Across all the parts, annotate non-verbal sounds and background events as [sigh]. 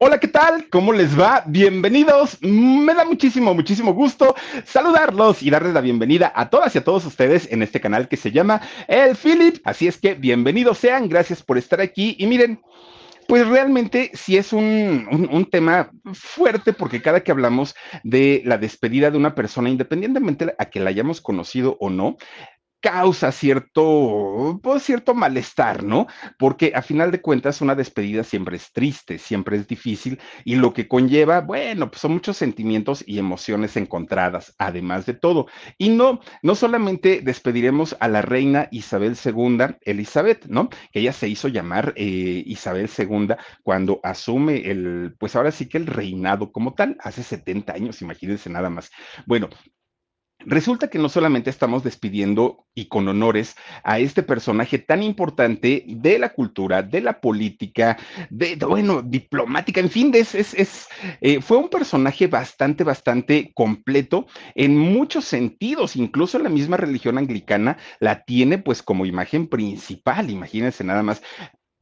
Hola, ¿qué tal? ¿Cómo les va? Bienvenidos. Me da muchísimo, muchísimo gusto saludarlos y darles la bienvenida a todas y a todos ustedes en este canal que se llama El Philip. Así es que bienvenidos sean, gracias por estar aquí. Y miren, pues realmente sí es un, un, un, tema fuerte porque cada que hablamos de la despedida de una persona, independientemente a que la hayamos conocido o no, causa cierto, pues, cierto malestar, ¿no? Porque a final de cuentas una despedida siempre es triste, siempre es difícil y lo que conlleva, bueno, pues son muchos sentimientos y emociones encontradas, además de todo. Y no, no solamente despediremos a la reina Isabel II, Elizabeth, ¿no? Que ella se hizo llamar eh, Isabel II cuando asume el, pues ahora sí que el reinado como tal, hace 70 años, imagínense nada más. Bueno, Resulta que no solamente estamos despidiendo y con honores a este personaje tan importante de la cultura, de la política, de, bueno, diplomática, en fin, es, eh, fue un personaje bastante, bastante completo en muchos sentidos, incluso la misma religión anglicana la tiene pues como imagen principal, imagínense nada más,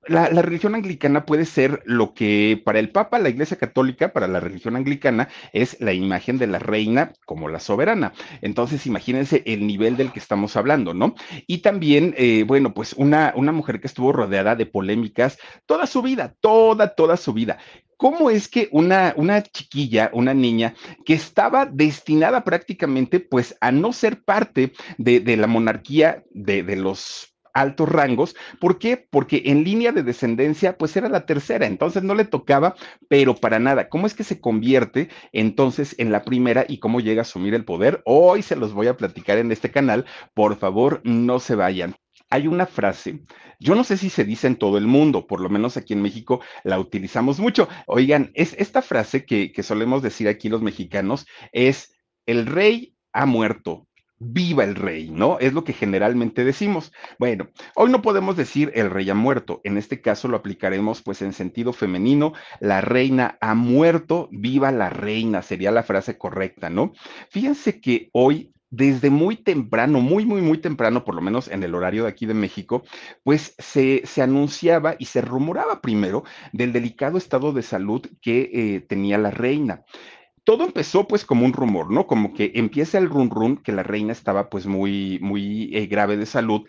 la, la, religión anglicana puede ser lo que para el Papa, la Iglesia Católica, para la religión anglicana, es la imagen de la reina como la soberana. Entonces, imagínense el nivel del que estamos hablando, ¿no? Y también, eh, bueno, pues una, una mujer que estuvo rodeada de polémicas toda su vida, toda, toda su vida. ¿Cómo es que una, una chiquilla, una niña que estaba destinada prácticamente pues a no ser parte de, de la monarquía de, de los altos rangos. ¿Por qué? Porque en línea de descendencia, pues era la tercera, entonces no le tocaba, pero para nada. ¿Cómo es que se convierte entonces en la primera y cómo llega a asumir el poder? Hoy se los voy a platicar en este canal. Por favor, no se vayan. Hay una frase, yo no sé si se dice en todo el mundo, por lo menos aquí en México la utilizamos mucho. Oigan, es esta frase que, que solemos decir aquí los mexicanos, es el rey ha muerto, viva el rey, ¿no? Es lo que generalmente decimos. Bueno, hoy no podemos decir el rey ha muerto, en este caso lo aplicaremos pues en sentido femenino, la reina ha muerto, viva la reina, sería la frase correcta, ¿no? Fíjense que hoy desde muy temprano, muy, muy, muy temprano, por lo menos en el horario de aquí de México, pues se, se anunciaba y se rumoraba primero del delicado estado de salud que eh, tenía la reina todo empezó pues como un rumor, ¿no? Como que empieza el run run que la reina estaba pues muy, muy eh, grave de salud,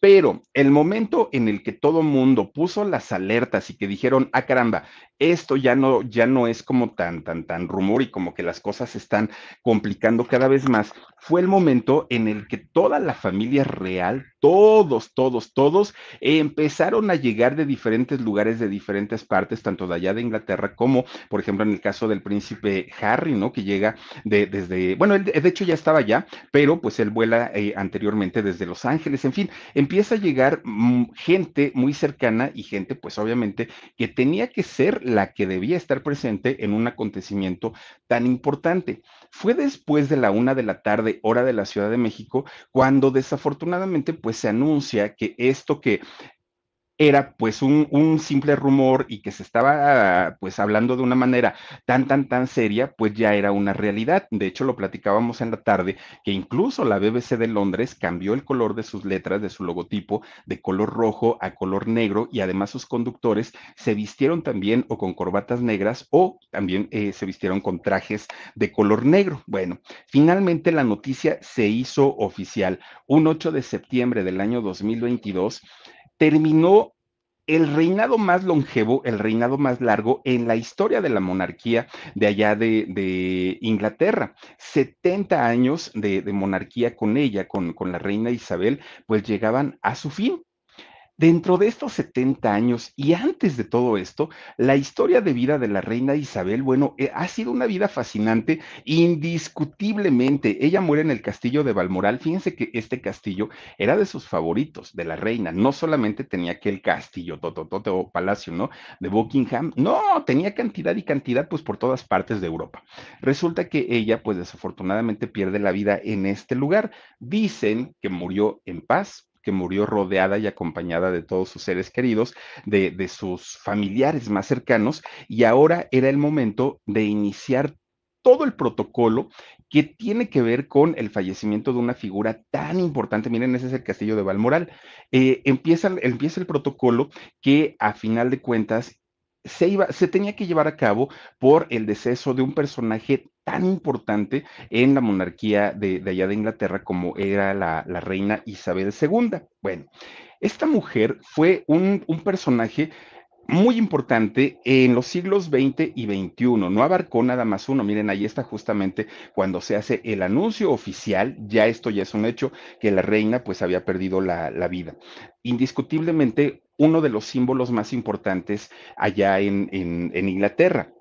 pero el momento en el que todo mundo puso las alertas y que dijeron, ah, caramba, esto ya no, ya no es como tan, tan, tan rumor y como que las cosas se están complicando cada vez más, fue el momento en el que toda la familia real, todos, todos, todos, empezaron a llegar de diferentes lugares, de diferentes partes, tanto de allá de Inglaterra como, por ejemplo, en el caso del príncipe Harry, ¿no? Que llega de, desde, bueno, él de hecho ya estaba allá, pero pues él vuela eh, anteriormente desde Los Ángeles, en fin, empieza a llegar mm, gente muy cercana y gente, pues obviamente, que tenía que ser la que debía estar presente en un acontecimiento tan importante. Fue después de la una de la tarde, hora de la Ciudad de México, cuando desafortunadamente, pues se anuncia que esto que era pues un, simple rumor y que se estaba pues hablando de una manera tan, tan, tan seria, pues ya era una realidad. De hecho, lo platicábamos en la tarde, que incluso la BBC de Londres cambió el color de sus letras, de su logotipo, de color rojo a color negro y además sus conductores se vistieron también o con corbatas negras o también eh, se vistieron con trajes de color negro. Bueno, finalmente la noticia se hizo oficial. Un 8 de septiembre del año 2022 terminó el reinado más longevo, el reinado más largo en la historia de la monarquía de allá de, Inglaterra. 70 años de, monarquía con ella, con, la reina Isabel, pues llegaban a su fin. Dentro de estos 70 años y antes de todo esto, la historia de vida de la reina Isabel, bueno, eh, ha sido una vida fascinante, indiscutiblemente. Ella muere en el castillo de Balmoral. Fíjense que este castillo era de sus favoritos, de la reina. No solamente tenía aquel castillo, tototote o palacio, ¿no? De Buckingham. No, tenía cantidad y cantidad, pues por todas partes de Europa. Resulta que ella, pues desafortunadamente pierde la vida en este lugar. Dicen que murió en paz, que murió rodeada y acompañada de todos sus seres queridos, de, de sus familiares más cercanos, y ahora era el momento de iniciar todo el protocolo que tiene que ver con el fallecimiento de una figura tan importante. Miren, ese es el castillo de Balmoral. Eh, empieza, empieza el protocolo que a final de cuentas se, iba, se tenía que llevar a cabo por el deceso de un personaje tan importante en la monarquía de, allá de Inglaterra como era la, reina Isabel II. Bueno, esta mujer fue un, personaje muy importante en los siglos XX y XXI. No abarcó nada más uno. Miren, ahí está justamente cuando se hace el anuncio oficial, ya esto ya es un hecho, que la reina pues había perdido la, vida. Indiscutiblemente uno de los símbolos más importantes allá en, en Inglaterra.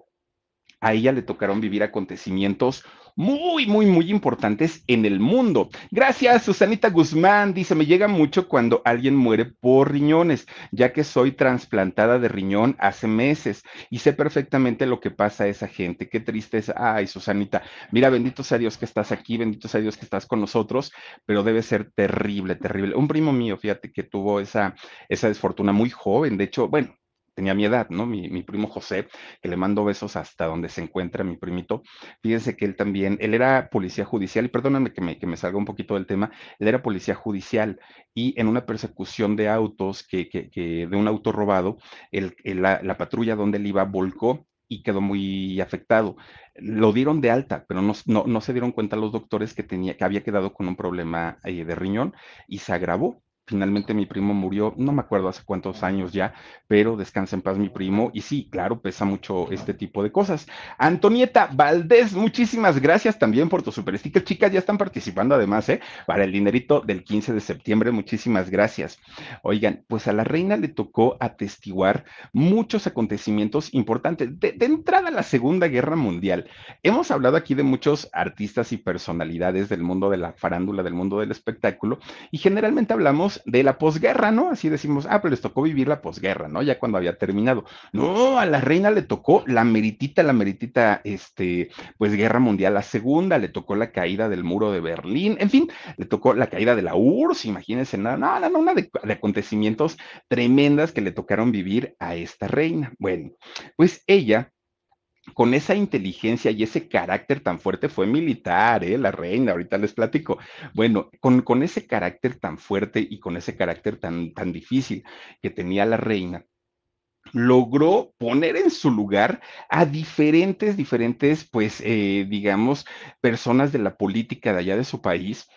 A ella le tocaron vivir acontecimientos muy, muy, muy importantes en el mundo. Gracias, Susanita Guzmán. Dice, me llega mucho cuando alguien muere por riñones, ya que soy trasplantada de riñón hace meses y sé perfectamente lo que pasa a esa gente. Qué tristeza. Ay, Susanita, mira, bendito sea Dios que estás aquí, bendito sea Dios que estás con nosotros, pero debe ser terrible, terrible. Un primo mío, fíjate, que tuvo esa, esa desfortuna muy joven. De hecho, bueno, tenía mi edad, ¿no? Mi, primo José, que le mando besos hasta donde se encuentra mi primito. Fíjense que él también, él era policía judicial, y perdóname que me, salga un poquito del tema, él era policía judicial y en una persecución de autos, que, que, que de un auto robado, el, la, la patrulla donde él iba volcó y quedó muy afectado. Lo dieron de alta, pero no, no, no, se dieron cuenta los doctores que, tenía, que había quedado con un problema eh, de riñón y se agravó finalmente mi primo murió, no me acuerdo hace cuántos años ya, pero descansa en paz mi primo. Y sí, claro, pesa mucho este tipo de cosas. Antonieta Valdés, muchísimas gracias también por tu super sticker. Chicas, ya están participando además, ¿eh? Para el dinerito del 15 de septiembre, muchísimas gracias. Oigan, pues a la reina le tocó atestiguar muchos acontecimientos importantes. De, de entrada la Segunda Guerra Mundial, hemos hablado aquí de muchos artistas y personalidades del mundo de la farándula, del mundo del espectáculo, y generalmente hablamos de la posguerra, ¿no? Así decimos, ah, pero les tocó vivir la posguerra, ¿no? Ya cuando había terminado. No, a la reina le tocó la meritita, la meritita, este, pues guerra mundial, la segunda, le tocó la caída del muro de Berlín, en fin, le tocó la caída de la URSS, imagínense, nada, no, no, no, una de, de acontecimientos tremendas que le tocaron vivir a esta reina. Bueno, pues ella con esa inteligencia y ese carácter tan fuerte, fue militar, ¿eh? la reina, ahorita les platico. Bueno, con, con ese carácter tan fuerte y con ese carácter tan, tan difícil que tenía la reina, logró poner en su lugar a diferentes, diferentes, pues, eh, digamos, personas de la política de allá de su país,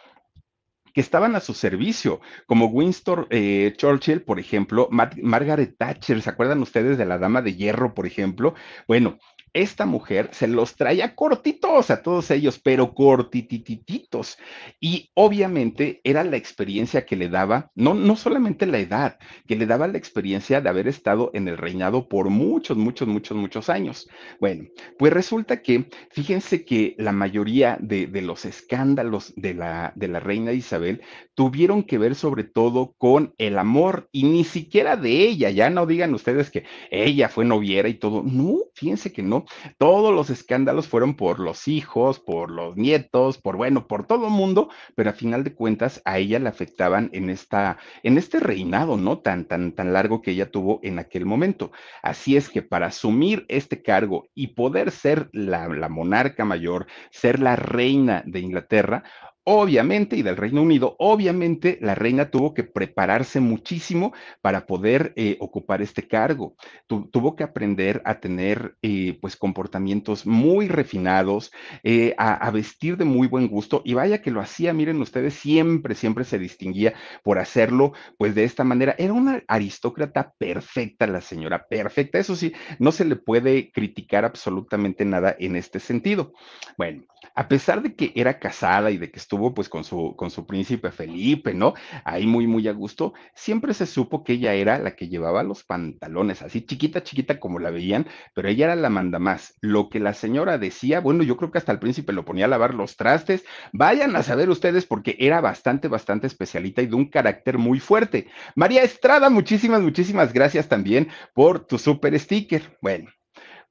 que estaban a su servicio, como Winston eh, Churchill, por ejemplo, Margaret Thatcher, ¿se acuerdan ustedes de la Dama de Hierro, por ejemplo? Bueno, esta mujer se los traía cortitos a todos ellos, pero cortitititos. Y obviamente era la experiencia que le daba, no, no solamente la edad, que le daba la experiencia de haber estado en el reinado por muchos, muchos, muchos, muchos años. Bueno, pues resulta que, fíjense que la mayoría de, de los escándalos de la, de la reina Isabel tuvieron que ver sobre todo con el amor y ni siquiera de ella, ya no digan ustedes que ella fue noviera y todo, no, fíjense que no todos los escándalos fueron por los hijos, por los nietos, por bueno, por todo el mundo, pero a final de cuentas a ella le afectaban en esta, en este reinado, ¿no? Tan, tan, tan largo que ella tuvo en aquel momento. Así es que para asumir este cargo y poder ser la, la monarca mayor, ser la reina de Inglaterra, Obviamente, y del Reino Unido, obviamente la reina tuvo que prepararse muchísimo para poder eh, ocupar este cargo. tuvo que aprender a tener eh, pues comportamientos muy refinados, eh, a, vestir de muy buen gusto y vaya que lo hacía, miren ustedes, siempre, siempre se distinguía por hacerlo pues de esta manera. Era una aristócrata perfecta, la señora, perfecta. Eso sí, no se le puede criticar absolutamente nada en este sentido. Bueno, a pesar de que era casada y de que estuvo pues con su, con su príncipe Felipe, ¿no? Ahí muy, muy a gusto, siempre se supo que ella era la que llevaba los pantalones, así chiquita, chiquita como la veían, pero ella era la manda más. Lo que la señora decía, bueno, yo creo que hasta el príncipe lo ponía a lavar los trastes, vayan a saber ustedes porque era bastante, bastante especialita y de un carácter muy fuerte. María Estrada, muchísimas, muchísimas gracias también por tu super sticker. Bueno.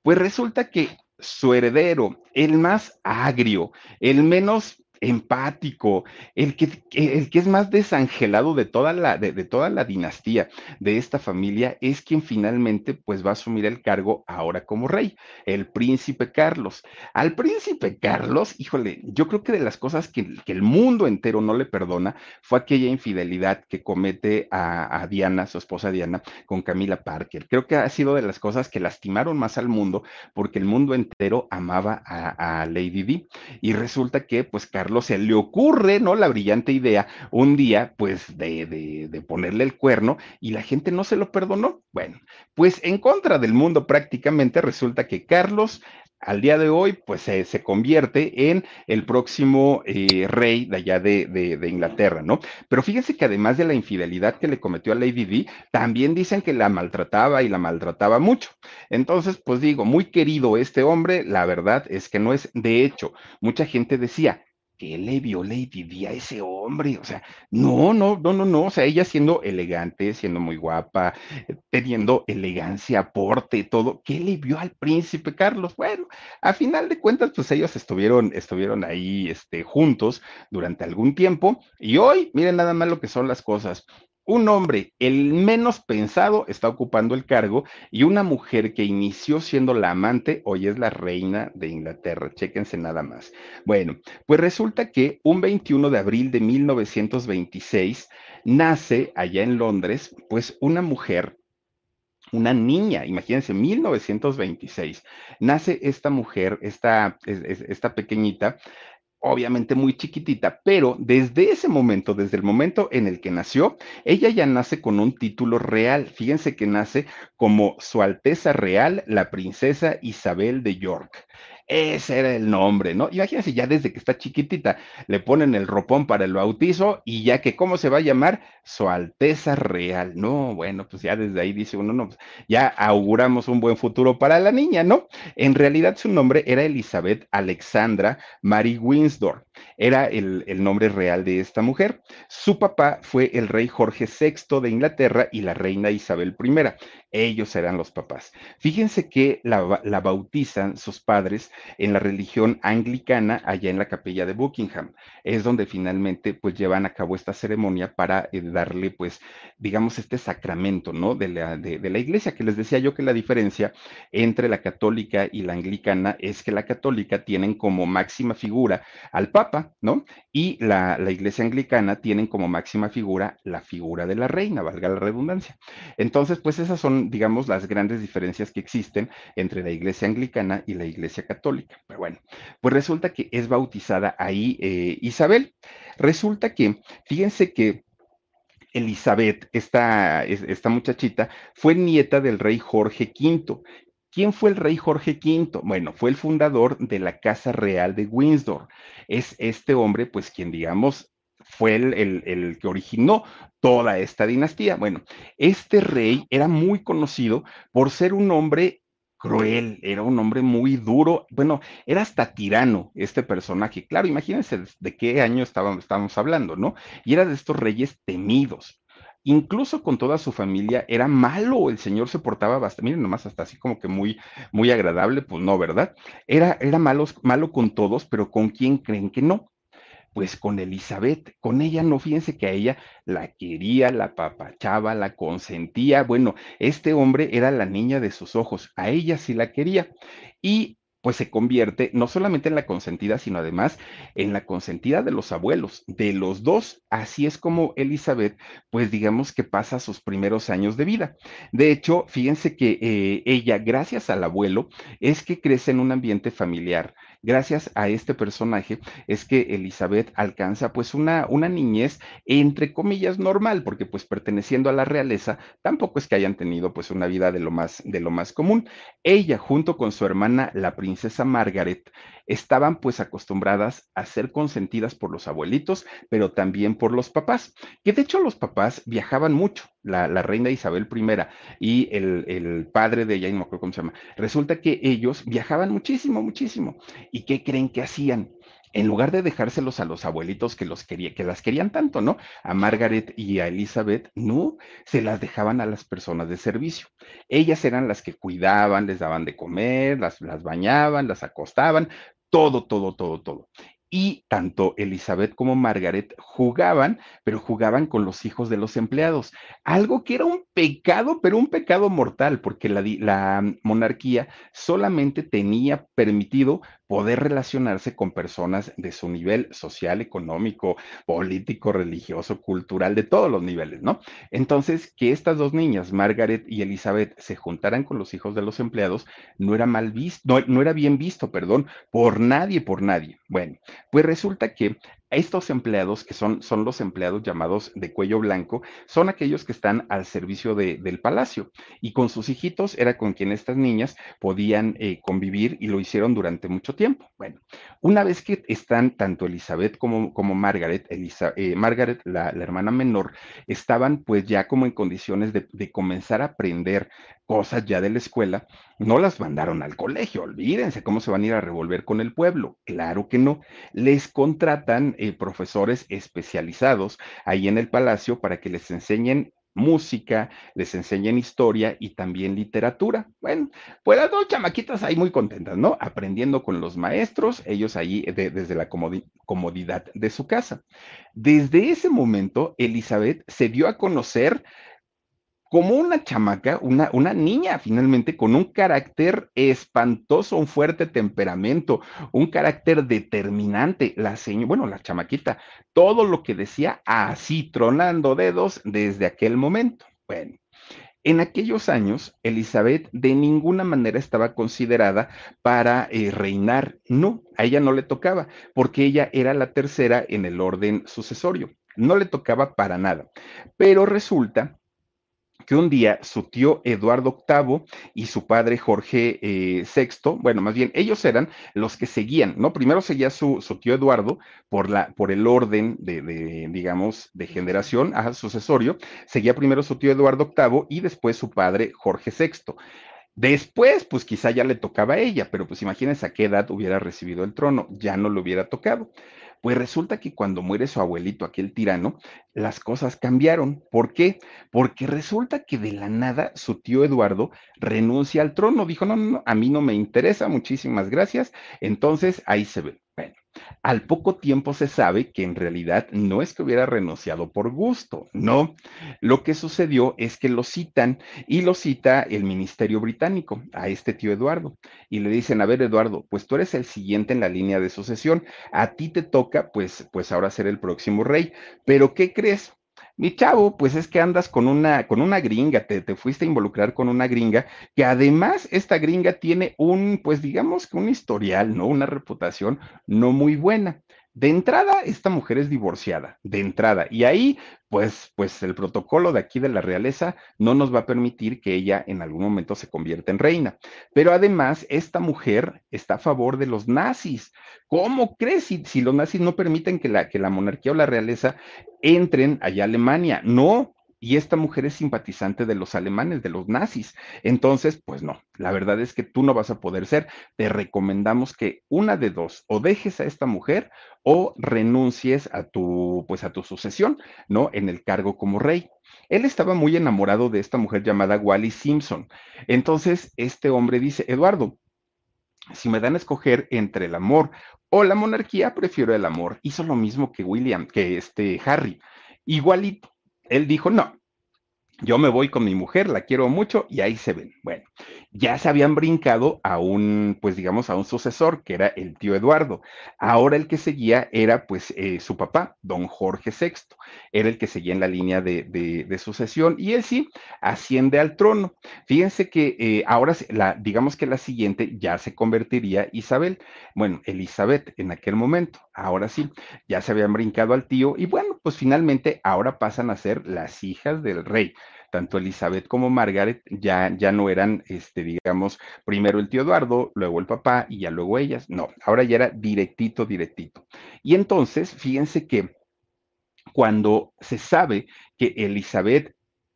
Pues resulta que su heredero, el más agrio, el menos empático, el que, el que es más desangelado de toda, la, de, toda la dinastía de esta familia, es quien finalmente pues va a asumir el cargo ahora como rey, el príncipe Carlos. Al príncipe Carlos, híjole, yo creo que de las cosas que, que el mundo entero no le perdona fue aquella infidelidad que comete a, a, Diana, su esposa Diana, con Camila Parker. Creo que ha sido de las cosas que lastimaron más al mundo porque el mundo entero amaba a, a Lady Di. Y resulta que pues Carlos se le ocurre, ¿no? La brillante idea un día, pues, de, de, ponerle el cuerno y la gente no se lo perdonó. Bueno, pues en contra del mundo prácticamente resulta que Carlos al día de hoy, pues se, se convierte en el próximo eh, rey de allá de, de, de, Inglaterra, ¿no? Pero fíjense que además de la infidelidad que le cometió a Lady Di, también dicen que la maltrataba y la maltrataba mucho. Entonces, pues digo, muy querido este hombre, la verdad es que no es, de hecho, mucha gente decía, que le vio Lady Di a ese hombre, o sea, no, no, no, no, no, o sea, ella siendo elegante, siendo muy guapa, teniendo elegancia, porte, todo, ¿qué le vio al príncipe Carlos? Bueno, a final de cuentas, pues ellos estuvieron, estuvieron ahí, este, juntos durante algún tiempo, y hoy, miren nada más lo que son las cosas, un hombre, el menos pensado, está ocupando el cargo y una mujer que inició siendo la amante, hoy es la reina de Inglaterra. Chéquense nada más. Bueno, pues resulta que un 21 de abril de 1926 nace allá en Londres, pues una mujer una niña, imagínense, 1926, nace esta mujer, esta, esta pequeñita, obviamente muy chiquitita, pero desde ese momento, desde el momento en el que nació, ella ya nace con un título real. Fíjense que nace como Su Alteza Real, la princesa Isabel de York. Ese era el nombre, ¿no? Imagínense, ya desde que está chiquitita le ponen el ropón para el bautizo y ya que, ¿cómo se va a llamar? Su Alteza Real. No, bueno, pues ya desde ahí dice uno, no, pues ya auguramos un buen futuro para la niña, ¿no? En realidad su nombre era Elizabeth Alexandra Mary Windsor. Era el, el nombre real de esta mujer. Su papá fue el rey Jorge VI de Inglaterra y la reina Isabel I. Ellos eran los papás. Fíjense que la, la bautizan sus padres en la religión anglicana allá en la capilla de Buckingham. Es donde finalmente pues llevan a cabo esta ceremonia para eh, darle pues digamos este sacramento, ¿no? De la, de, de la iglesia, que les decía yo que la diferencia entre la católica y la anglicana es que la católica tienen como máxima figura al papa, ¿no? Y la, la iglesia anglicana tienen como máxima figura la figura de la reina, valga la redundancia. Entonces, pues esas son, digamos, las grandes diferencias que existen entre la iglesia anglicana y la iglesia católica católica. Pero bueno, pues resulta que es bautizada ahí eh, Isabel. Resulta que, fíjense que Elizabeth, esta, muchachita, fue nieta del rey Jorge V. ¿Quién fue el rey Jorge V? Bueno, fue el fundador de la Casa Real de Windsor. Es este hombre, pues, quien, digamos, fue el, que originó toda esta dinastía. Bueno, este rey era muy conocido por ser un hombre cruel, era un hombre muy duro, bueno, era hasta tirano este personaje. Claro, imagínense de qué año estábamos, estábamos hablando, ¿no? Y era de estos reyes temidos. Incluso con toda su familia era malo, el señor se portaba bastante, miren nomás hasta así como que muy, muy agradable, pues no, ¿verdad? Era, era malo, malo con todos, pero ¿con quién creen que no? Pues con Elizabeth, con ella no, fíjense que a ella la quería, la papachaba, la consentía, bueno, este hombre era la niña de sus ojos, a ella sí la quería. Y pues se convierte no solamente en la consentida, sino además en la consentida de los abuelos, de los dos. Así es como Elizabeth, pues digamos que pasa sus primeros años de vida. De hecho, fíjense que eh, ella, gracias al abuelo, es que crece en un ambiente familiar gracias a este personaje es que Elizabeth alcanza pues una, una niñez entre comillas normal, porque pues perteneciendo a la realeza tampoco es que hayan tenido pues una vida de lo más, de lo más común. Ella junto con su hermana, la princesa Margaret, estaban pues acostumbradas a ser consentidas por los abuelitos, pero también por los papás, que de hecho los papás viajaban mucho, la, la reina Isabel I y el, el, padre de ella, no me acuerdo cómo se llama, resulta que ellos viajaban muchísimo, muchísimo. ¿Y qué creen que hacían? en lugar de dejárselos a los abuelitos que los quería, que las querían tanto, ¿no? A Margaret y a Elizabeth, no, se las dejaban a las personas de servicio. Ellas eran las que cuidaban, les daban de comer, las, las bañaban, las acostaban, todo, todo, todo, todo. Y tanto Elizabeth como Margaret jugaban, pero jugaban con los hijos de los empleados, algo que era un pecado, pero un pecado mortal, porque la, monarquía solamente tenía permitido poder relacionarse con personas de su nivel social, económico, político, religioso, cultural, de todos los niveles, ¿no? Entonces, que estas dos niñas, Margaret y Elizabeth, se juntaran con los hijos de los empleados, no era mal visto, no era bien visto, perdón, por nadie, por nadie. Bueno, pues resulta que estos empleados, que son, son los empleados llamados de cuello blanco, son aquellos que están al servicio de, del palacio. Y con sus hijitos era con quien estas niñas podían eh, convivir y lo hicieron durante mucho tiempo. Bueno, una vez que están tanto Elizabeth como, como Margaret, eh, Margaret, la, la, hermana menor, estaban pues ya como en condiciones de, de comenzar a aprender cosas ya de la escuela, no las mandaron al colegio, olvídense cómo se van a ir a revolver con el pueblo. Claro que no. Les contratan eh, profesores especializados ahí en el palacio para que les enseñen música, les enseñen historia y también literatura. Bueno, pues las dos chamaquitas ahí muy contentas, ¿no? Aprendiendo con los maestros, ellos ahí desde la comodidad de su casa. Desde ese momento, Elizabeth se dio a conocer como una chamaca, una, una niña finalmente con un carácter espantoso, un fuerte temperamento, un carácter determinante. La señora, bueno, la chamaquita, todo lo que decía así, tronando dedos desde aquel momento. Bueno. En aquellos años, Elizabeth de ninguna manera estaba considerada para eh, reinar. No, a ella no le tocaba, porque ella era la tercera en el orden sucesorio. No le tocaba para nada. Pero resulta que un día su tío Eduardo VIII y su padre Jorge VI, eh, bueno, más bien ellos eran los que seguían, ¿no? Primero seguía su, su tío Eduardo por, la, por el orden de, de, digamos, de generación, a sucesorio, seguía primero su tío Eduardo VIII y después su padre Jorge VI. Después, pues quizá ya le tocaba a ella, pero pues imagínense a qué edad hubiera recibido el trono, ya no le hubiera tocado. Pues resulta que cuando muere su abuelito, aquel tirano, las cosas cambiaron. ¿Por qué? Porque resulta que de la nada su tío Eduardo renuncia al trono. Dijo, no, no, no, a mí no me interesa, muchísimas gracias. Entonces ahí se ve. Al poco tiempo se sabe que en realidad no es que hubiera renunciado por gusto, no. Lo que sucedió es que lo citan y lo cita el Ministerio Británico a este tío Eduardo y le dicen, a ver Eduardo, pues tú eres el siguiente en la línea de sucesión, a ti te toca pues, pues ahora ser el próximo rey, pero ¿qué crees? Mi chavo, pues es que andas con una, con una gringa, te, te, fuiste a involucrar con una gringa, que además esta gringa tiene un, pues digamos que un historial, ¿no? Una reputación no muy buena. De entrada, esta mujer es divorciada, de entrada, y ahí, pues, pues el protocolo de aquí de la realeza no nos va a permitir que ella en algún momento se convierta en reina. Pero además, esta mujer está a favor de los nazis. ¿Cómo crees si, los nazis no permiten que la, que la monarquía o la realeza entren allá a Alemania? No, y esta mujer es simpatizante de los alemanes, de los nazis. Entonces, pues no, la verdad es que tú no vas a poder ser. Te recomendamos que una de dos, o dejes a esta mujer o renuncies a tu, pues a tu sucesión, ¿no? En el cargo como rey. Él estaba muy enamorado de esta mujer llamada Wally Simpson. Entonces, este hombre dice, Eduardo, si me dan a escoger entre el amor o la monarquía, prefiero el amor. Hizo lo mismo que William, que este Harry. Igualito él dijo, no, yo me voy con mi mujer, la quiero mucho y ahí se ven. Bueno, ya se habían brincado a un, pues digamos, a un sucesor, que era el tío Eduardo. Ahora el que seguía era, pues, eh, su papá, don Jorge VI. Era el que seguía en la línea de, de, sucesión y él sí asciende al trono. Fíjense que eh, ahora, la, digamos que la siguiente ya se convertiría Isabel. Bueno, Elizabeth en aquel momento. Ahora sí, ya se habían brincado al tío y bueno, pues finalmente ahora pasan a ser las hijas del rey tanto Elizabeth como Margaret ya, ya no eran, este, digamos, primero el tío Eduardo, luego el papá y ya luego ellas. No, ahora ya era directito, directito. Y entonces, fíjense que cuando se sabe que Elizabeth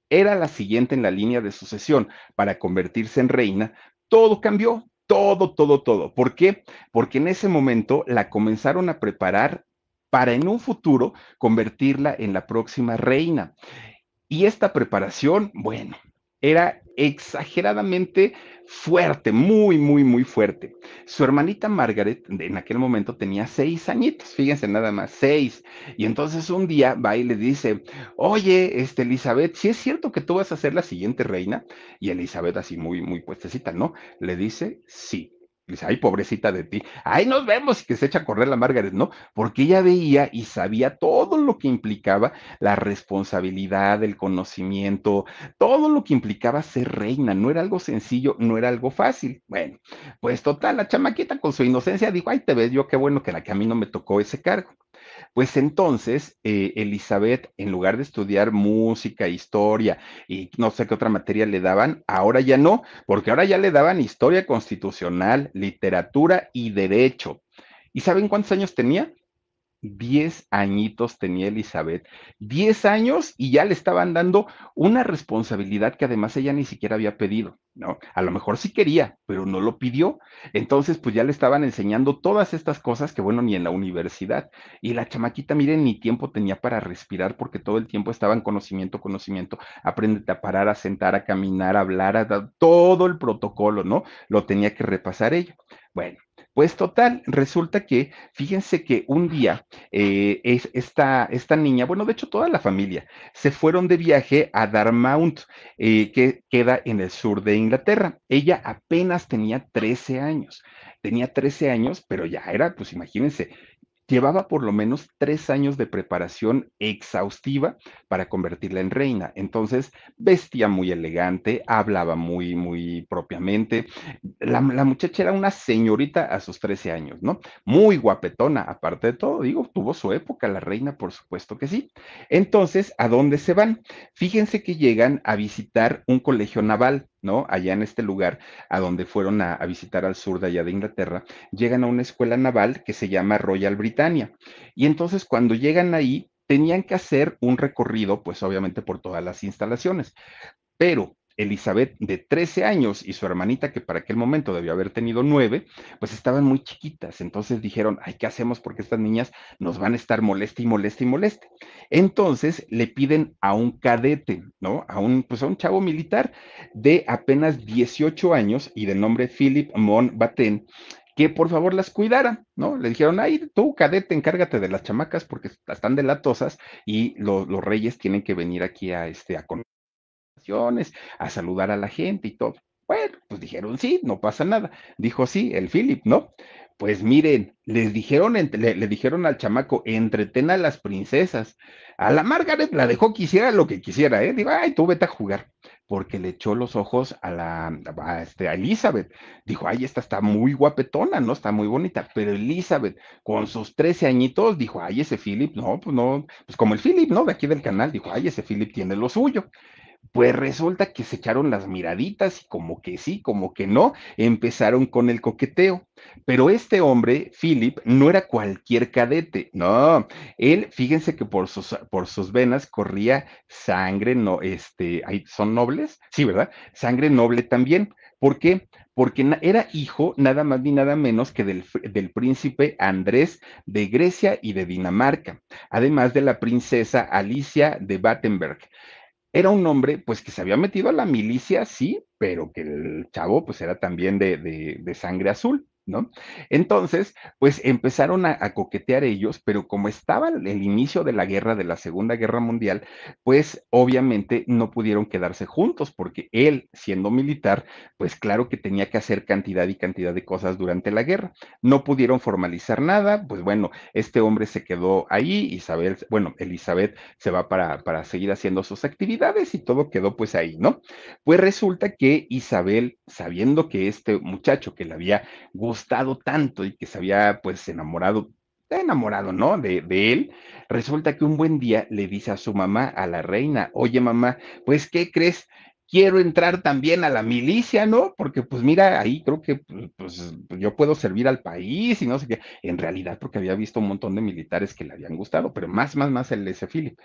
era la siguiente en la línea de sucesión para convertirse en reina, todo cambió, todo, todo, todo. ¿Por qué? Porque en ese momento la comenzaron a preparar para en un futuro convertirla en la próxima reina. Y esta preparación, bueno, era exageradamente fuerte, muy, muy, muy fuerte. Su hermanita Margaret en aquel momento tenía seis añitos, fíjense nada más, seis. Y entonces un día va y le dice, oye, este Elizabeth, si es cierto que tú vas a ser la siguiente reina? Y Elizabeth así muy, muy puestecita, ¿no? Le dice, sí. Dice, ay, pobrecita de ti. Ay, nos vemos y que se echa a correr la Margaret, ¿no? Porque ella veía y sabía todo lo que implicaba la responsabilidad, el conocimiento, todo lo que implicaba ser reina. No era algo sencillo, no era algo fácil. Bueno, pues total, la chamaquita con su inocencia dijo, ay, te ves yo, qué bueno que, la, que a mí no me tocó ese cargo. Pues entonces, eh, Elizabeth, en lugar de estudiar música, historia y no sé qué otra materia le daban, ahora ya no, porque ahora ya le daban historia constitucional, literatura y derecho. ¿Y saben cuántos años tenía? Diez añitos tenía Elizabeth, diez años y ya le estaban dando una responsabilidad que además ella ni siquiera había pedido, ¿no? A lo mejor sí quería, pero no lo pidió. Entonces, pues ya le estaban enseñando todas estas cosas que, bueno, ni en la universidad. Y la chamaquita, miren, ni tiempo tenía para respirar porque todo el tiempo estaba en conocimiento, conocimiento. Aprende a parar, a sentar, a caminar, a hablar, a todo el protocolo, ¿no? Lo tenía que repasar ella. Bueno, pues total, resulta que, fíjense que un día eh, es esta, esta, niña, bueno, de hecho toda la familia, se fueron de viaje a Darmount, eh, que queda en el sur de Inglaterra. Ella apenas tenía 13 años, tenía 13 años, pero ya era, pues imagínense, llevaba por lo menos tres años de preparación exhaustiva para convertirla en reina. Entonces, vestía muy elegante, hablaba muy, muy propiamente. La, muchacha era una señorita a sus 13 años, ¿no? Muy guapetona, aparte de todo, digo, tuvo su época, la reina, por supuesto que sí. Entonces, ¿a dónde se van? Fíjense que llegan a visitar un colegio naval. ¿No? Allá en este lugar, a donde fueron a, visitar al sur de allá de Inglaterra, llegan a una escuela naval que se llama Royal Britannia. Y entonces cuando llegan ahí, tenían que hacer un recorrido, pues obviamente por todas las instalaciones. Pero Elizabeth de 13 años y su hermanita, que para aquel momento debió haber tenido 9, pues estaban muy chiquitas. Entonces dijeron, ay, ¿qué hacemos? Porque estas niñas nos van a estar moleste y moleste y moleste. Entonces le piden a un cadete, ¿no? A un, pues a un chavo militar de apenas 18 años y de nombre Philip Mon Baten, que por favor las cuidara, ¿no? Le dijeron, ay, tú, cadete, encárgate de las chamacas porque están delatosas y los reyes tienen que venir aquí a, este, a a saludar a la gente y todo. Bueno, pues dijeron sí, no pasa nada. Dijo sí, el Philip, ¿no? Pues miren, les dijeron, le, dijeron al chamaco, entreten a las princesas. A la Margaret la dejó que hiciera lo que quisiera, ¿eh? Digo, ay, tú vete a jugar. Porque le echó los ojos a la, este, a Elizabeth. Dijo, ay, esta está muy guapetona, ¿no? Está muy bonita. Pero Elizabeth, con sus 13 añitos, dijo, ay, ese Philip, no, pues no, pues como el Philip, ¿no? De aquí del canal, dijo, ay, ese Philip tiene lo suyo. Pues resulta que se echaron las miraditas y como que sí, como que no, empezaron con el coqueteo. Pero este hombre, Philip, no era cualquier cadete, no, él, fíjense que por sus, por sus venas corría sangre, no, este, ¿son nobles? Sí, ¿verdad? Sangre noble también. ¿Por qué? Porque era hijo nada más ni nada menos que del, del príncipe Andrés de Grecia y de Dinamarca, además de la princesa Alicia de Battenberg era un hombre, pues, que se había metido a la milicia, sí, pero que el chavo, pues, era también de, de, de sangre azul. ¿No? Entonces, pues empezaron a, coquetear ellos, pero como estaba el, inicio de la guerra, de la Segunda Guerra Mundial, pues obviamente no pudieron quedarse juntos, porque él, siendo militar, pues claro que tenía que hacer cantidad y cantidad de cosas durante la guerra. No pudieron formalizar nada, pues bueno, este hombre se quedó ahí, Isabel, bueno, Elizabeth se va para, para seguir haciendo sus actividades y todo quedó pues ahí, ¿no? Pues resulta que Isabel, sabiendo que este muchacho que le había gustado, tanto y que se había pues enamorado, enamorado, ¿no? De, de, él, resulta que un buen día le dice a su mamá, a la reina, oye mamá, pues ¿qué crees? Quiero entrar también a la milicia, ¿no? Porque pues mira, ahí creo que pues, pues, yo puedo servir al país y no sé qué. En realidad, porque había visto un montón de militares que le habían gustado, pero más, más, más el ese Philip.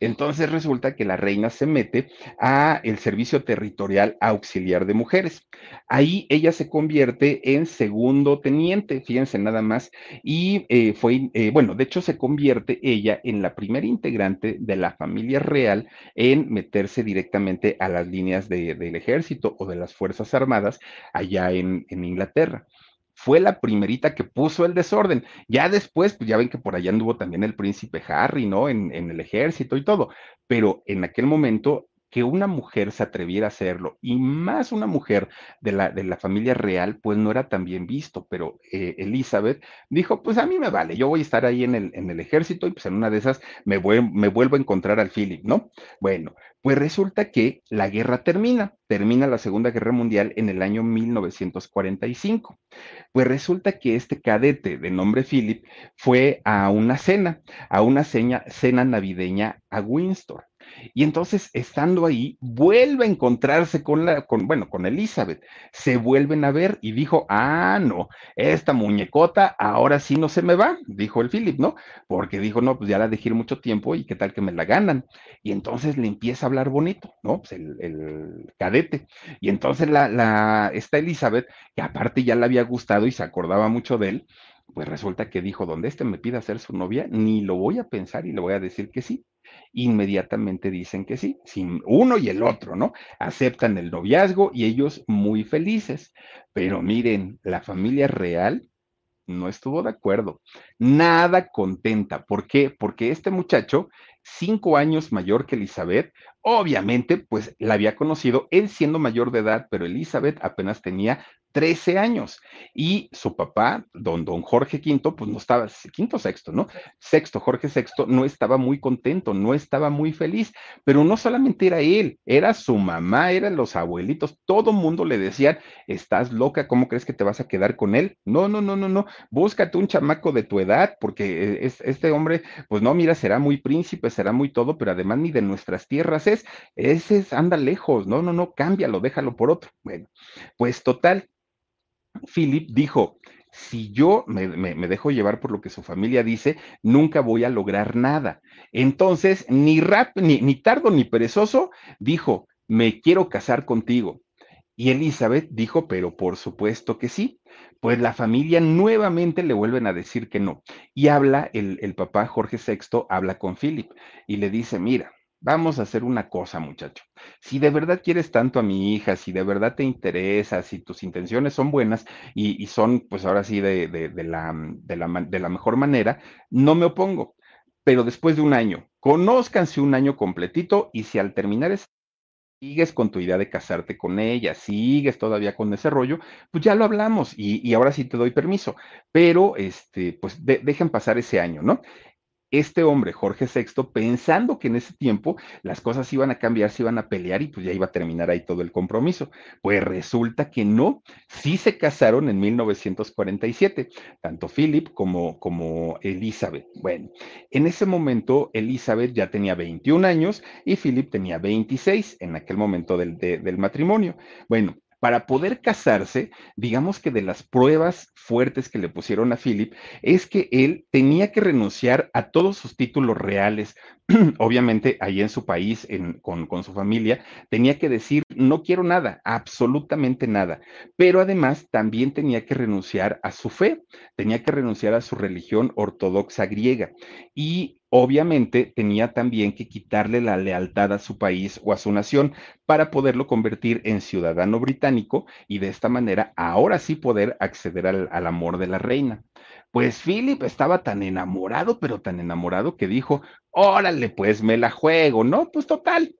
Entonces resulta que la reina se mete a el Servicio Territorial Auxiliar de Mujeres. Ahí ella se convierte en segundo teniente, fíjense nada más, y eh, fue, eh, bueno, de hecho se convierte ella en la primera integrante de la familia real en meterse directamente a las líneas del ejército o de las Fuerzas Armadas allá en, Inglaterra fue la primerita que puso el desorden. Ya después, pues ya ven que por allá anduvo también el príncipe Harry, ¿no? En, en, el ejército y todo. Pero en aquel momento que una mujer se atreviera a hacerlo, y más una mujer de la, de la familia real, pues no era tan bien visto, pero eh, Elizabeth dijo, pues a mí me vale, yo voy a estar ahí en el, en el ejército y pues en una de esas me, me vuelvo a encontrar al Philip, ¿no? Bueno, pues resulta que la guerra termina, termina la Segunda Guerra Mundial en el año 1945. Pues resulta que este cadete de nombre Philip fue a una cena, a una cena, cena navideña a Windsor. Y entonces, estando ahí, vuelve a encontrarse con la, con, bueno, con Elizabeth. Se vuelven a ver y dijo, ah, no, esta muñecota ahora sí no se me va, dijo el Philip, ¿no? Porque dijo, no, pues ya la dejé mucho tiempo y qué tal que me la ganan. Y entonces le empieza a hablar bonito, ¿no? Pues el, cadete. Y entonces la, la, esta Elizabeth, que aparte ya le había gustado y se acordaba mucho de él, pues resulta que dijo, donde este me pida ser su novia, ni lo voy a pensar y le voy a decir que sí inmediatamente dicen que sí, sin uno y el otro, ¿no? Aceptan el noviazgo y ellos muy felices. Pero miren, la familia real no estuvo de acuerdo, nada contenta. ¿Por qué? Porque este muchacho, cinco años mayor que Elizabeth, obviamente, pues la había conocido él siendo mayor de edad, pero Elizabeth apenas tenía 13 años. Y su papá, don, don Jorge V, pues no estaba, quinto sexto, ¿no? Sexto, Jorge VI, no estaba muy contento, no estaba muy feliz, pero no solamente era él, era su mamá, eran los abuelitos, todo mundo le decían, estás loca, ¿cómo crees que te vas a quedar con él? No, no, no, no, no, búscate un chamaco de tu edad, porque eh, es, este hombre, pues no, mira, será muy príncipe, será muy todo, pero además ni de nuestras tierras es, ese es, anda lejos, no, no, no, cámbialo, déjalo por otro. Bueno, pues total, Philip dijo, si yo me, dejo llevar por lo que su familia dice, nunca voy a lograr nada. Entonces, ni, rap, ni, tardo ni perezoso, dijo, me quiero casar contigo. Y Elizabeth dijo, pero por supuesto que sí. Pues la familia nuevamente le vuelven a decir que no. Y habla, el, el papá Jorge VI habla con Philip y le dice, mira, Vamos a hacer una cosa, muchacho. Si de verdad quieres tanto a mi hija, si de verdad te interesa, si tus intenciones son buenas y, son, pues ahora sí, de, la, la, de la mejor manera, no me opongo. Pero después de un año, conózcanse un año completito y si al terminar es sigues con tu idea de casarte con ella, sigues todavía con ese rollo, pues ya lo hablamos y, ahora sí te doy permiso, pero este, pues dejen pasar ese año, ¿no? Este hombre, Jorge VI, pensando que en ese tiempo las cosas iban a cambiar, se iban a pelear y pues ya iba a terminar ahí todo el compromiso. Pues resulta que no, sí se casaron en 1947, tanto Philip como, como Elizabeth. Bueno, en ese momento Elizabeth ya tenía 21 años y Philip tenía 26 en aquel momento del, del matrimonio. Bueno, para poder casarse, digamos que de las pruebas fuertes que le pusieron a Philip, es que él tenía que renunciar a todos sus títulos reales. [clears throat] Obviamente, ahí en su país, con, con su familia, tenía que decir, no quiero nada, absolutamente nada. Pero además también tenía que renunciar a su fe, tenía que renunciar a su religión ortodoxa griega. Y obviamente tenía también que quitarle la lealtad a su país o a su nación para poderlo convertir en ciudadano británico y de esta manera ahora sí poder acceder al, amor de la reina. Pues Philip estaba tan enamorado, pero tan enamorado que dijo, órale, pues me la juego, ¿no? Pues total.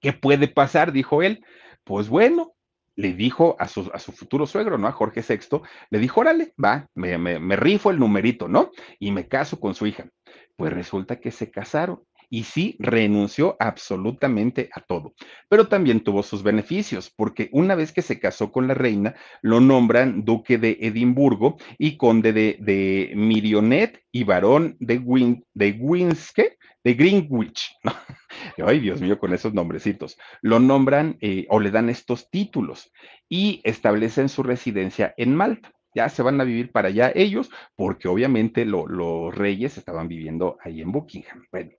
¿Qué puede pasar? Dijo él. Pues bueno, le dijo a su, futuro suegro, ¿no? A Jorge VI, le dijo, órale, va, me, me, rifo el numerito, ¿no? Y me caso con su hija. Pues resulta que se casaron y sí renunció absolutamente a todo. Pero también tuvo sus beneficios, porque una vez que se casó con la reina, lo nombran duque de Edimburgo y conde de, Mirionet y varón de, Win, de Winske, de Greenwich. [laughs] Ay, Dios mío, con esos nombrecitos. Lo nombran eh, o le dan estos títulos y establecen su residencia en Malta ya se van a vivir para allá ellos, porque obviamente los reyes estaban viviendo ahí en Buckingham. Bueno,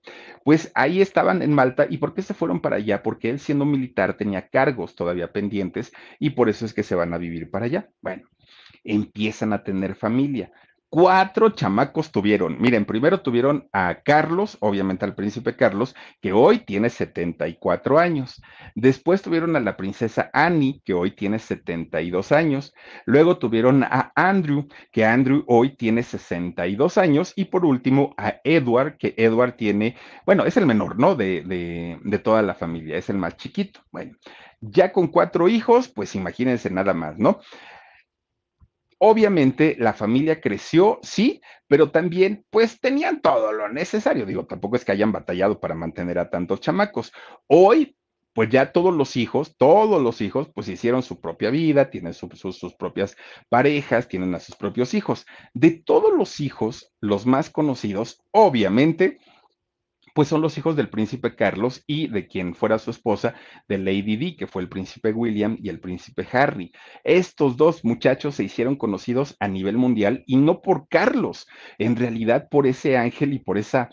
pues ahí estaban en Malta. ¿Y por qué se fueron para allá? Porque él siendo militar tenía cargos todavía pendientes y por eso es que se van a vivir para allá. Bueno, empiezan a tener familia. Cuatro chamacos tuvieron. Miren, primero tuvieron a Carlos, obviamente al príncipe Carlos, que hoy tiene 74 años. Después tuvieron a la princesa Annie, que hoy tiene 72 años. Luego tuvieron a Andrew, que Andrew hoy tiene 62 años. Y por último a Edward, que Edward tiene, bueno, es el menor, ¿no? De, de, de toda la familia, es el más chiquito. Bueno, ya con cuatro hijos, pues imagínense nada más, ¿no? Obviamente la familia creció, sí, pero también pues tenían todo lo necesario. Digo, tampoco es que hayan batallado para mantener a tantos chamacos. Hoy, pues ya todos los hijos, todos los hijos, pues hicieron su propia vida, tienen sus propias parejas, tienen a sus propios hijos. De todos los hijos, los más conocidos, obviamente, pues son los hijos del príncipe Carlos y de quien fuera su esposa, de Lady Di, que fue el príncipe William y el príncipe Harry. Estos dos muchachos se hicieron conocidos a nivel mundial y no por Carlos, en realidad por ese ángel y por esa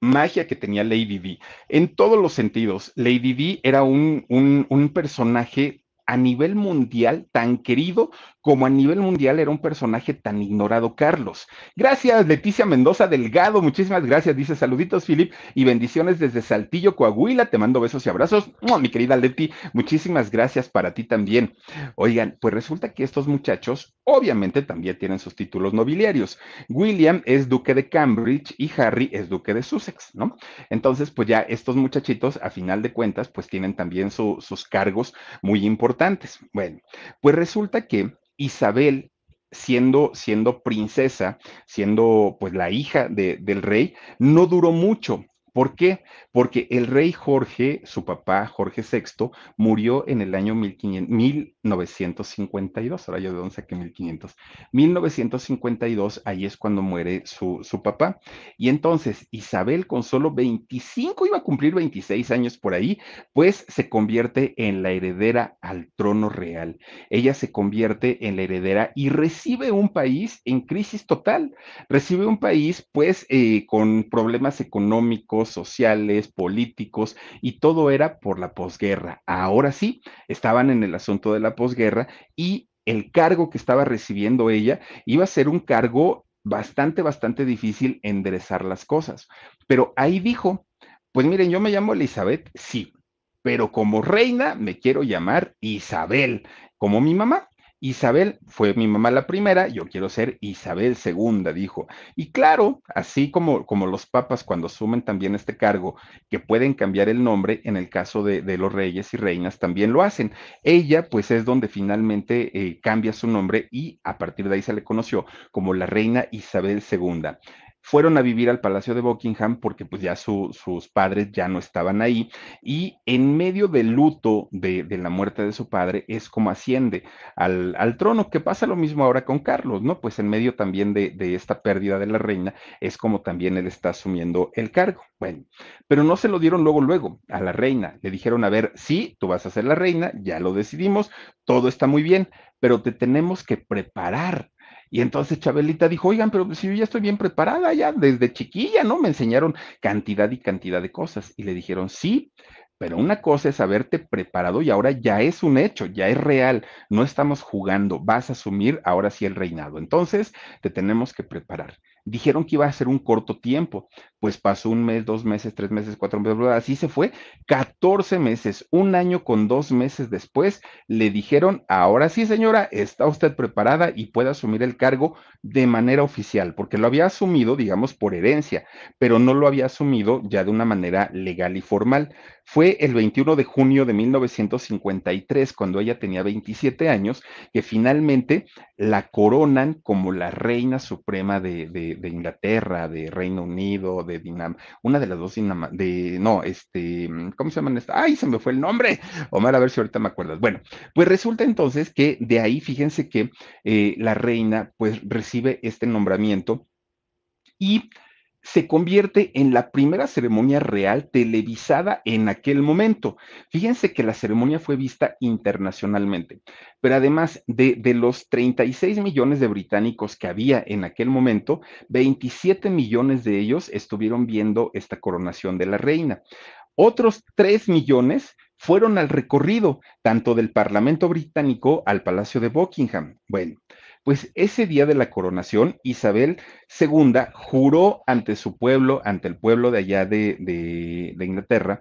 magia que tenía Lady Di. En todos los sentidos, Lady Di era un, un, un personaje a nivel mundial tan querido como a nivel mundial era un personaje tan ignorado Carlos. Gracias, Leticia Mendoza Delgado, muchísimas gracias, dice saluditos, Filip, y bendiciones desde Saltillo, Coahuila, te mando besos y abrazos, mi querida Leti, muchísimas gracias para ti también. Oigan, pues resulta que estos muchachos obviamente también tienen sus títulos nobiliarios. William es duque de Cambridge y Harry es duque de Sussex, ¿no? Entonces, pues ya estos muchachitos, a final de cuentas, pues tienen también sus cargos muy importantes. Bueno, pues resulta que Isabel, siendo, siendo princesa, siendo pues la hija de, del rey, no duró mucho. ¿Por qué? Porque el rey Jorge, su papá Jorge VI, murió en el año 1952. Ahora yo de dónde saqué 1500. 1952, ahí es cuando muere su, su papá. Y entonces Isabel, con solo 25, iba a cumplir 26 años por ahí, pues se convierte en la heredera al trono real. Ella se convierte en la heredera y recibe un país en crisis total. Recibe un país, pues, eh, con problemas económicos sociales, políticos, y todo era por la posguerra. Ahora sí, estaban en el asunto de la posguerra y el cargo que estaba recibiendo ella iba a ser un cargo bastante, bastante difícil enderezar las cosas. Pero ahí dijo, pues miren, yo me llamo Elizabeth, sí, pero como reina me quiero llamar Isabel, como mi mamá. Isabel fue mi mamá la primera, yo quiero ser Isabel segunda, dijo. Y claro, así como, como los papas cuando asumen también este cargo, que pueden cambiar el nombre, en el caso de, de los reyes y reinas también lo hacen. Ella, pues es donde finalmente eh, cambia su nombre y a partir de ahí se le conoció como la reina Isabel segunda fueron a vivir al Palacio de Buckingham porque pues ya sus padres ya no estaban ahí y en medio del luto de, la muerte de su padre es como asciende al, trono, que pasa lo mismo ahora con Carlos, ¿no? Pues en medio también de, de esta pérdida de la reina es como también él está asumiendo el cargo. Bueno, pero no se lo dieron luego, luego a la reina. Le dijeron, a ver, sí, tú vas a ser la reina, ya lo decidimos, todo está muy bien, pero te tenemos que preparar y entonces Chabelita dijo, oigan, pero si yo ya estoy bien preparada, ya desde chiquilla, ¿no? Me enseñaron cantidad y cantidad de cosas. Y le dijeron, sí, pero una cosa es haberte preparado y ahora ya es un hecho, ya es real, no estamos jugando, vas a asumir ahora sí el reinado. Entonces, te tenemos que preparar. Dijeron que iba a ser un corto tiempo, pues pasó un mes, dos meses, tres meses, cuatro meses, así se fue, 14 meses, un año con dos meses después, le dijeron, ahora sí señora, está usted preparada y puede asumir el cargo de manera oficial, porque lo había asumido, digamos, por herencia, pero no lo había asumido ya de una manera legal y formal. Fue el 21 de junio de 1953, cuando ella tenía 27 años, que finalmente la coronan como la reina suprema de, de, Inglaterra, de Reino Unido, de Dinam, una de las dos Dinam, de, no, este, ¿cómo se llaman? Ay, se me fue el nombre. Omar, a ver si ahorita me acuerdas. Bueno, pues resulta entonces que de ahí, fíjense que eh, la reina, pues recibe este nombramiento y se convierte en la primera ceremonia real televisada en aquel momento. Fíjense que la ceremonia fue vista internacionalmente, pero además de, los 36 millones de británicos que había en aquel momento, 27 millones de ellos estuvieron viendo esta coronación de la reina. Otros 3 millones fueron al recorrido, tanto del Parlamento británico al Palacio de Buckingham. Bueno, Pues ese día de la coronación, Isabel II juró ante su pueblo, ante el pueblo de allá de, de, de Inglaterra,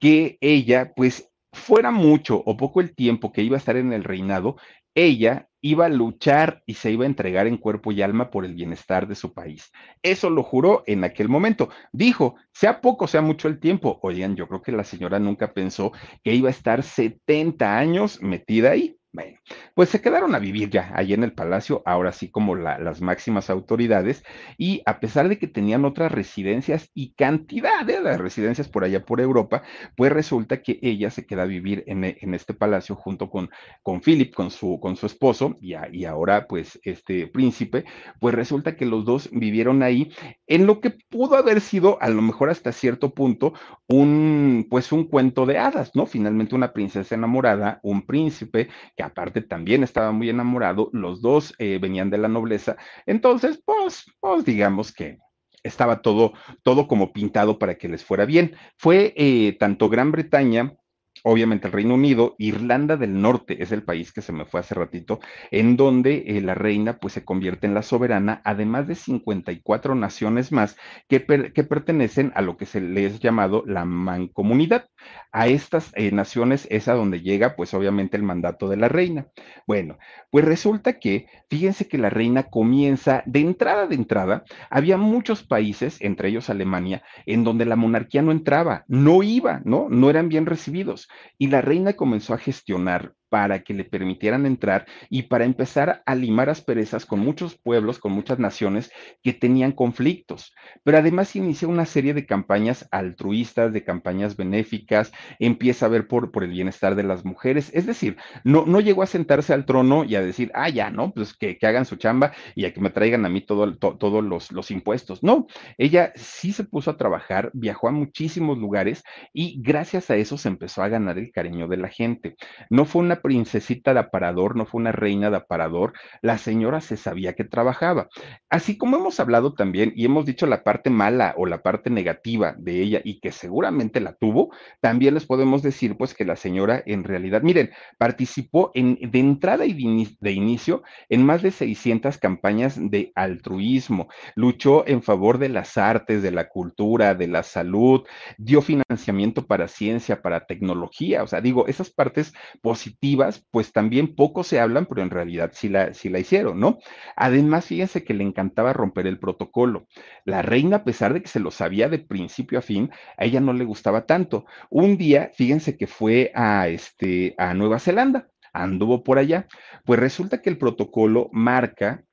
que ella, pues, fuera mucho o poco el tiempo que iba a estar en el reinado, ella iba a luchar y se iba a entregar en cuerpo y alma por el bienestar de su país. Eso lo juró en aquel momento. Dijo, sea poco, sea mucho el tiempo. Oigan, yo creo que la señora nunca pensó que iba a estar 70 años metida ahí. Bueno, pues se quedaron a vivir ya ahí en el palacio, ahora sí como la, las máximas autoridades, y a pesar de que tenían otras residencias y cantidad de residencias por allá por Europa, pues resulta que ella se queda a vivir en, en este palacio junto con, con Philip, con su, con su esposo, y, y ahora pues este príncipe, pues resulta que los dos vivieron ahí en lo que pudo haber sido a lo mejor hasta cierto punto un pues un cuento de hadas, ¿no? Finalmente una princesa enamorada, un príncipe que aparte también estaba muy enamorado, los dos eh, venían de la nobleza, entonces, pues, pues digamos que estaba todo, todo como pintado para que les fuera bien. Fue eh, tanto Gran Bretaña obviamente el Reino Unido, Irlanda del Norte es el país que se me fue hace ratito, en donde eh, la reina pues se convierte en la soberana, además de 54 naciones más que, que pertenecen a lo que se les ha llamado la mancomunidad. A estas eh, naciones es a donde llega pues obviamente el mandato de la reina. Bueno, pues resulta que, fíjense que la reina comienza, de entrada de entrada, había muchos países, entre ellos Alemania, en donde la monarquía no entraba, no iba, ¿no? No eran bien recibidos y la reina comenzó a gestionar para que le permitieran entrar y para empezar a limar asperezas con muchos pueblos, con muchas naciones que tenían conflictos. Pero además inicia una serie de campañas altruistas, de campañas benéficas, empieza a ver por, por el bienestar de las mujeres. Es decir, no, no llegó a sentarse al trono y a decir, ah, ya, ¿no? Pues que, que hagan su chamba y a que me traigan a mí todos to, todo los, los impuestos. No, ella sí se puso a trabajar, viajó a muchísimos lugares y gracias a eso se empezó a ganar el cariño de la gente. No fue una princesita de aparador, no fue una reina de aparador, la señora se sabía que trabajaba. Así como hemos hablado también y hemos dicho la parte mala o la parte negativa de ella y que seguramente la tuvo, también les podemos decir pues que la señora en realidad, miren, participó en, de entrada y de, de inicio en más de 600 campañas de altruismo, luchó en favor de las artes, de la cultura, de la salud, dio financiamiento para ciencia, para tecnología, o sea, digo, esas partes positivas pues también poco se hablan, pero en realidad sí la, sí la hicieron, ¿no? Además, fíjense que le encantaba romper el protocolo. La reina, a pesar de que se lo sabía de principio a fin, a ella no le gustaba tanto. Un día, fíjense que fue a, este, a Nueva Zelanda, anduvo por allá, pues resulta que el protocolo marca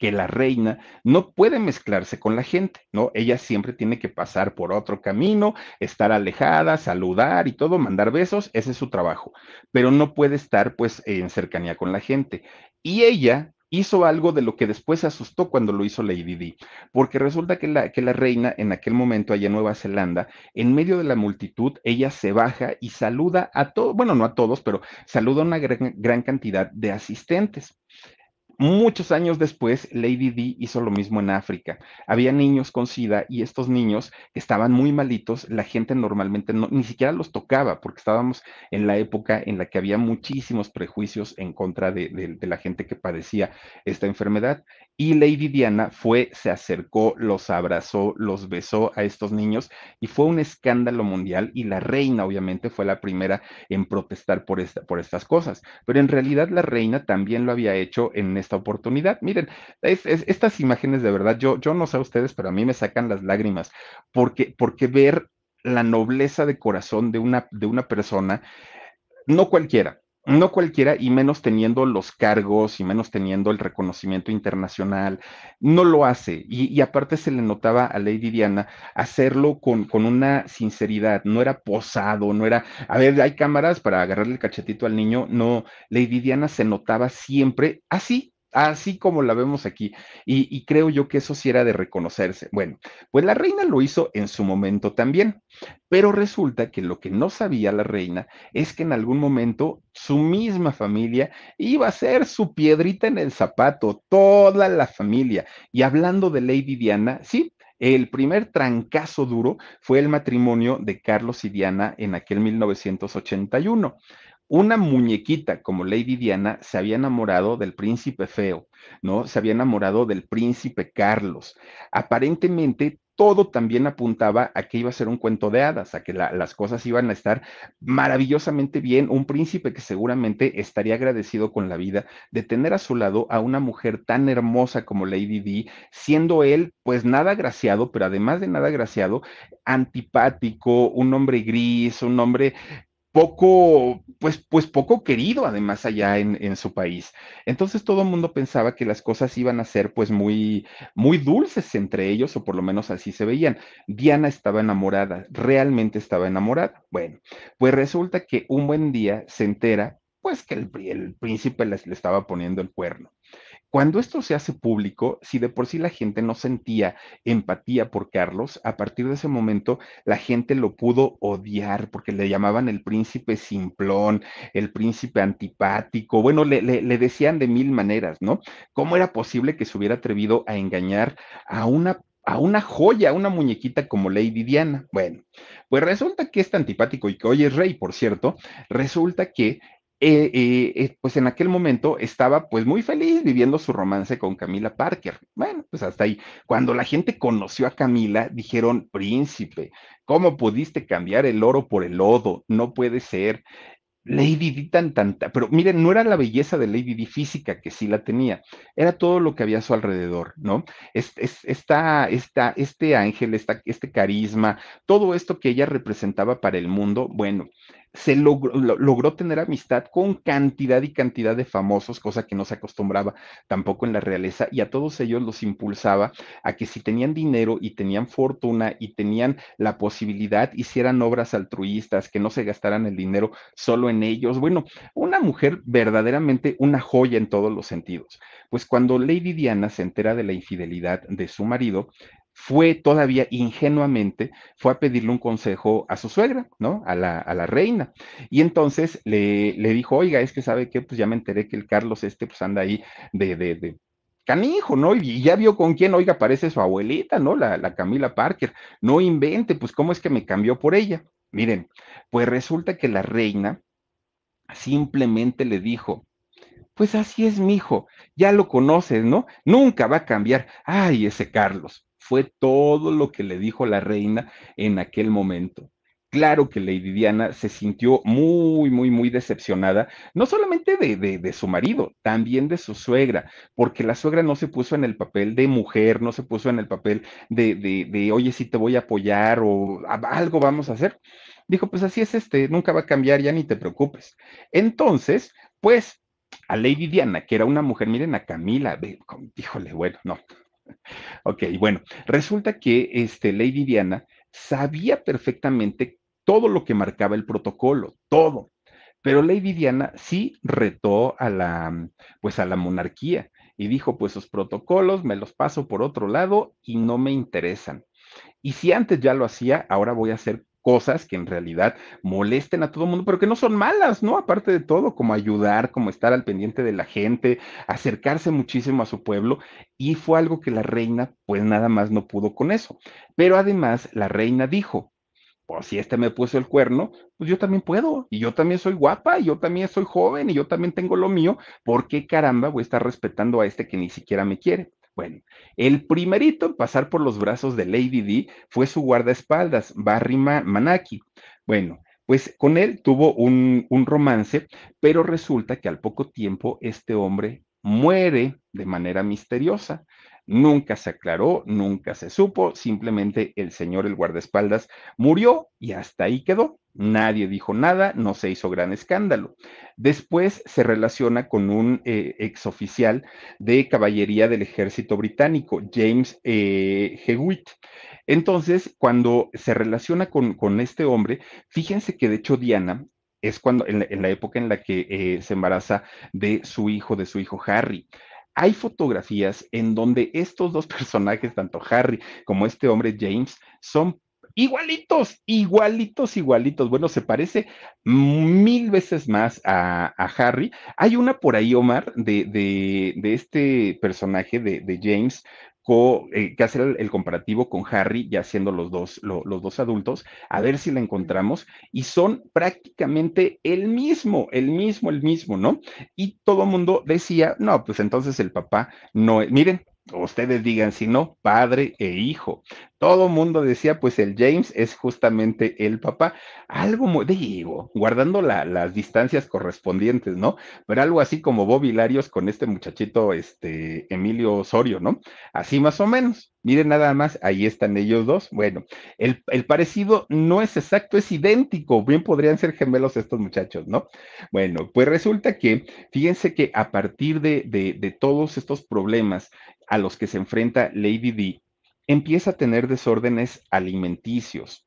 que la reina no puede mezclarse con la gente, ¿no? Ella siempre tiene que pasar por otro camino, estar alejada, saludar y todo, mandar besos, ese es su trabajo, pero no puede estar pues en cercanía con la gente. Y ella hizo algo de lo que después se asustó cuando lo hizo Lady Di, porque resulta que la, que la reina en aquel momento allá en Nueva Zelanda, en medio de la multitud, ella se baja y saluda a todos, bueno, no a todos, pero saluda a una gran, gran cantidad de asistentes. Muchos años después, Lady Di hizo lo mismo en África. Había niños con SIDA y estos niños estaban muy malitos, la gente normalmente no, ni siquiera los tocaba porque estábamos en la época en la que había muchísimos prejuicios en contra de, de, la gente que padecía esta enfermedad. Y Lady Diana fue, se acercó, los abrazó, los besó a estos niños y fue un escándalo mundial y la reina obviamente fue la primera en protestar por, esta, por estas cosas. Pero en realidad la reina también lo había hecho en esta oportunidad. Miren, es, es, estas imágenes de verdad, yo, yo no sé a ustedes, pero a mí me sacan las lágrimas porque, porque ver la nobleza de corazón de una, de una persona, no cualquiera, no cualquiera, y menos teniendo los cargos y menos teniendo el reconocimiento internacional, no lo hace. Y, y aparte se le notaba a Lady Diana hacerlo con, con, una sinceridad, no era posado, no era, a ver, hay cámaras para agarrarle el cachetito al niño, no, Lady Diana se notaba siempre así, así como la vemos aquí. Y, creo yo que eso sí era de reconocerse. Bueno, pues la reina lo hizo en su momento también, pero resulta que lo que no sabía la reina es que en algún momento su misma familia iba a ser su piedrita en el zapato, toda la familia. Y hablando de Lady Diana, sí, el primer trancazo duro fue el matrimonio de Carlos y Diana en aquel 1981 una muñequita como Lady Diana se había enamorado del príncipe feo, ¿no? Se había enamorado del príncipe Carlos. Aparentemente todo también apuntaba a que iba a ser un cuento de hadas, a que las cosas iban a estar maravillosamente bien. Un príncipe que seguramente estaría agradecido con la vida de tener a su lado a una mujer tan hermosa como Lady Di, siendo él pues nada agraciado, pero además de nada agraciado, antipático, un hombre gris, un hombre poco, pues, pues poco querido además allá en, en, su país. Entonces todo el mundo pensaba que las cosas iban a ser pues muy, muy dulces entre ellos, o por lo menos así se veían. Diana estaba enamorada, realmente estaba enamorada. Bueno, pues resulta que un buen día se entera pues que el, el príncipe le, le estaba poniendo el cuerno. Cuando esto se hace público, si de por sí la gente no sentía empatía por Carlos, a partir de ese momento la gente lo pudo odiar porque le llamaban el príncipe simplón, el príncipe antipático, bueno, le, decían de mil maneras, ¿no? ¿Cómo era posible que se hubiera atrevido a engañar a una a una joya, a una muñequita como Lady Diana. Bueno, pues resulta que este antipático y que hoy es rey, por cierto, resulta que eh, eh, pues en aquel momento estaba pues muy feliz viviendo su romance con Camila Parker. Bueno, pues hasta ahí. Cuando la gente conoció a Camila, dijeron, príncipe, ¿cómo pudiste cambiar el oro por el lodo? No puede ser. Lady Di tan tanta, pero miren, no era la belleza de Lady Di física, que sí la tenía, era todo lo que había a su alrededor, ¿no? Es, es, esta, esta, este ángel, esta, este carisma, todo esto que ella representaba para el mundo, bueno, se logró, logró, tener amistad con cantidad y cantidad de famosos, cosa que no se acostumbraba tampoco en la realeza, y a todos ellos los impulsaba a que si tenían dinero y tenían fortuna y tenían la posibilidad, hicieran obras altruistas, que no se gastaran el dinero solo en ellos. Bueno, una mujer verdaderamente una joya en todos los sentidos. Pues cuando Lady Diana se entera de la infidelidad de su marido, fue todavía ingenuamente, fue a pedirle un consejo a su suegra, ¿no? A la, a la reina. Y entonces le, le, dijo, oiga, es que sabe que pues ya me enteré que el Carlos este pues anda ahí de, de, de canijo, ¿no? Y ya vio con quién, oiga, parece su abuelita, ¿no? La, la Camila Parker. No invente, pues cómo es que me cambió por ella. Miren, pues resulta que la reina simplemente le dijo, pues así es mi hijo, ya lo conoces, ¿no? Nunca va a cambiar. Ay, ese Carlos fue todo lo que le dijo la reina en aquel momento. Claro que Lady Diana se sintió muy, muy, muy decepcionada, no solamente de, de, de, su marido, también de su suegra, porque la suegra no se puso en el papel de mujer, no se puso en el papel de, de, de oye, sí te voy a apoyar o algo vamos a hacer. Dijo, pues así es este, nunca va a cambiar, ya ni te preocupes. Entonces, pues a Lady Diana, que era una mujer, miren a Camila, híjole, bueno, no, Ok, bueno, resulta que este, Lady Diana sabía perfectamente todo lo que marcaba el protocolo, todo. Pero Lady Diana sí retó a la, pues a la monarquía y dijo, pues sus protocolos me los paso por otro lado y no me interesan. Y si antes ya lo hacía, ahora voy a hacer cosas que en realidad molesten a todo el mundo, pero que no son malas, ¿no? Aparte de todo, como ayudar, como estar al pendiente de la gente, acercarse muchísimo a su pueblo, y fue algo que la reina, pues nada más no pudo con eso. Pero además, la reina dijo, pues si este me puso el cuerno, pues yo también puedo, y yo también soy guapa, y yo también soy joven, y yo también tengo lo mío, ¿por qué caramba voy a estar respetando a este que ni siquiera me quiere? Bueno, el primerito en pasar por los brazos de Lady D fue su guardaespaldas, Barry Manaki. Bueno, pues con él tuvo un, un romance, pero resulta que al poco tiempo este hombre muere de manera misteriosa. Nunca se aclaró, nunca se supo, simplemente el señor, el guardaespaldas, murió y hasta ahí quedó. Nadie dijo nada, no se hizo gran escándalo. Después se relaciona con un eh, exoficial de caballería del ejército británico, James eh, Hewitt. Entonces, cuando se relaciona con, con, este hombre, fíjense que de hecho Diana es cuando, en la, época en la que eh, se embaraza de su hijo, de su hijo Harry hay fotografías en donde estos dos [laughs] personajes, tanto Harry como este hombre James, son igualitos, igualitos, igualitos. Bueno, se parece mil veces más a, Harry. Hay una por ahí, Omar, de, de, este personaje de, James eh, que hacer el, comparativo con Harry, ya siendo los dos, los dos adultos, a ver si la encontramos, y son prácticamente el mismo, el mismo, el mismo, ¿no? Y todo el mundo decía, no, pues entonces el papá no, miren, ustedes digan si no, padre e hijo. Todo mundo decía, pues el James es justamente el papá. Algo muy, digo, guardando las distancias correspondientes, ¿no? Pero algo así como Bobby Larios con este muchachito, este Emilio Osorio, ¿no? Así más o menos. Miren nada más, ahí están ellos dos. Bueno, el, parecido no es exacto, es idéntico. Bien podrían ser gemelos estos muchachos, ¿no? Bueno, pues resulta que, fíjense que a partir de, de, de todos estos problemas a los que se enfrenta Lady D, empieza a tener desórdenes alimenticios.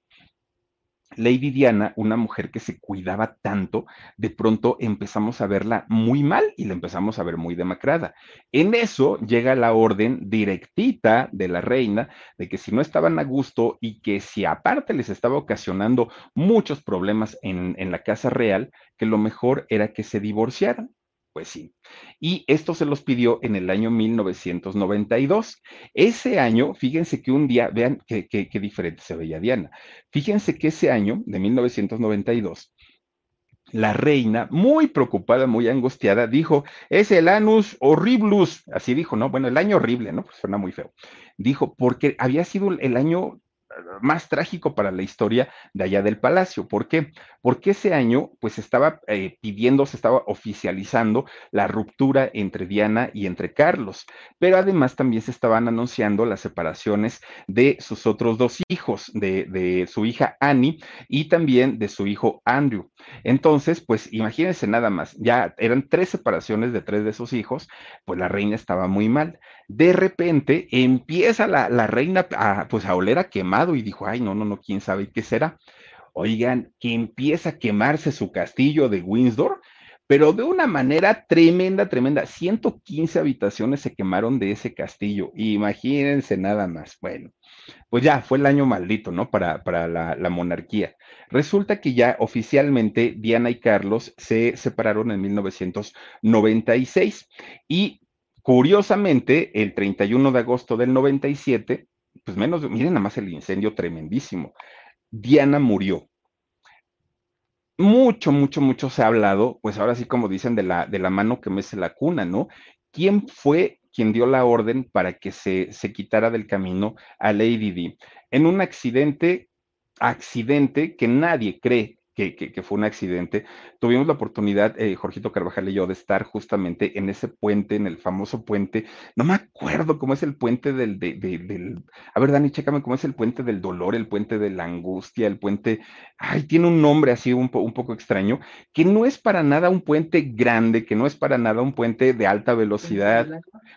Lady Diana, una mujer que se cuidaba tanto, de pronto empezamos a verla muy mal y la empezamos a ver muy demacrada. En eso llega la orden directita de la reina de que si no estaban a gusto y que si aparte les estaba ocasionando muchos problemas en, en la casa real, que lo mejor era que se divorciaran. Pues sí. Y esto se los pidió en el año 1992. Ese año, fíjense que un día, vean qué, diferente se veía Diana. Fíjense que ese año de 1992, la reina, muy preocupada, muy angustiada, dijo, es el anus horriblus. Así dijo, ¿no? Bueno, el año horrible, ¿no? Pues suena muy feo. Dijo, porque había sido el año más trágico para la historia de allá del palacio. ¿Por qué? Porque ese año, pues estaba eh, pidiendo, se estaba oficializando la ruptura entre Diana y entre Carlos, pero además también se estaban anunciando las separaciones de sus otros dos hijos, de, de su hija Annie y también de su hijo Andrew. Entonces, pues imagínense nada más, ya eran tres separaciones de tres de sus hijos, pues la reina estaba muy mal. De repente empieza la, la reina a, pues a oler a quemado y dijo, ay, no, no, no, quién sabe qué será. Oigan, que empieza a quemarse su castillo de Windsor, pero de una manera tremenda, tremenda. 115 habitaciones se quemaron de ese castillo. Imagínense nada más. Bueno, pues ya fue el año maldito, ¿no? Para, para la, la, monarquía. Resulta que ya oficialmente Diana y Carlos se separaron en 1996 y curiosamente, el 31 de agosto del 97, pues menos, miren nada más el incendio tremendísimo. Diana murió. Mucho, mucho, mucho se ha hablado, pues ahora sí como dicen, de la, de la mano que mece la cuna, ¿no? ¿Quién fue quien dio la orden para que se, se quitara del camino a Lady D? En un accidente, accidente que nadie cree que, fue un accidente. Tuvimos la oportunidad, eh, Jorgito Carvajal y yo, de estar justamente en ese puente, en el famoso puente, no me acuerdo cómo es el puente del, del, a ver, Dani, chécame cómo es el puente del dolor, el puente de la angustia, el puente, ay, tiene un nombre así un, un poco extraño, que no es para nada un puente grande, que no es para nada un puente de alta velocidad,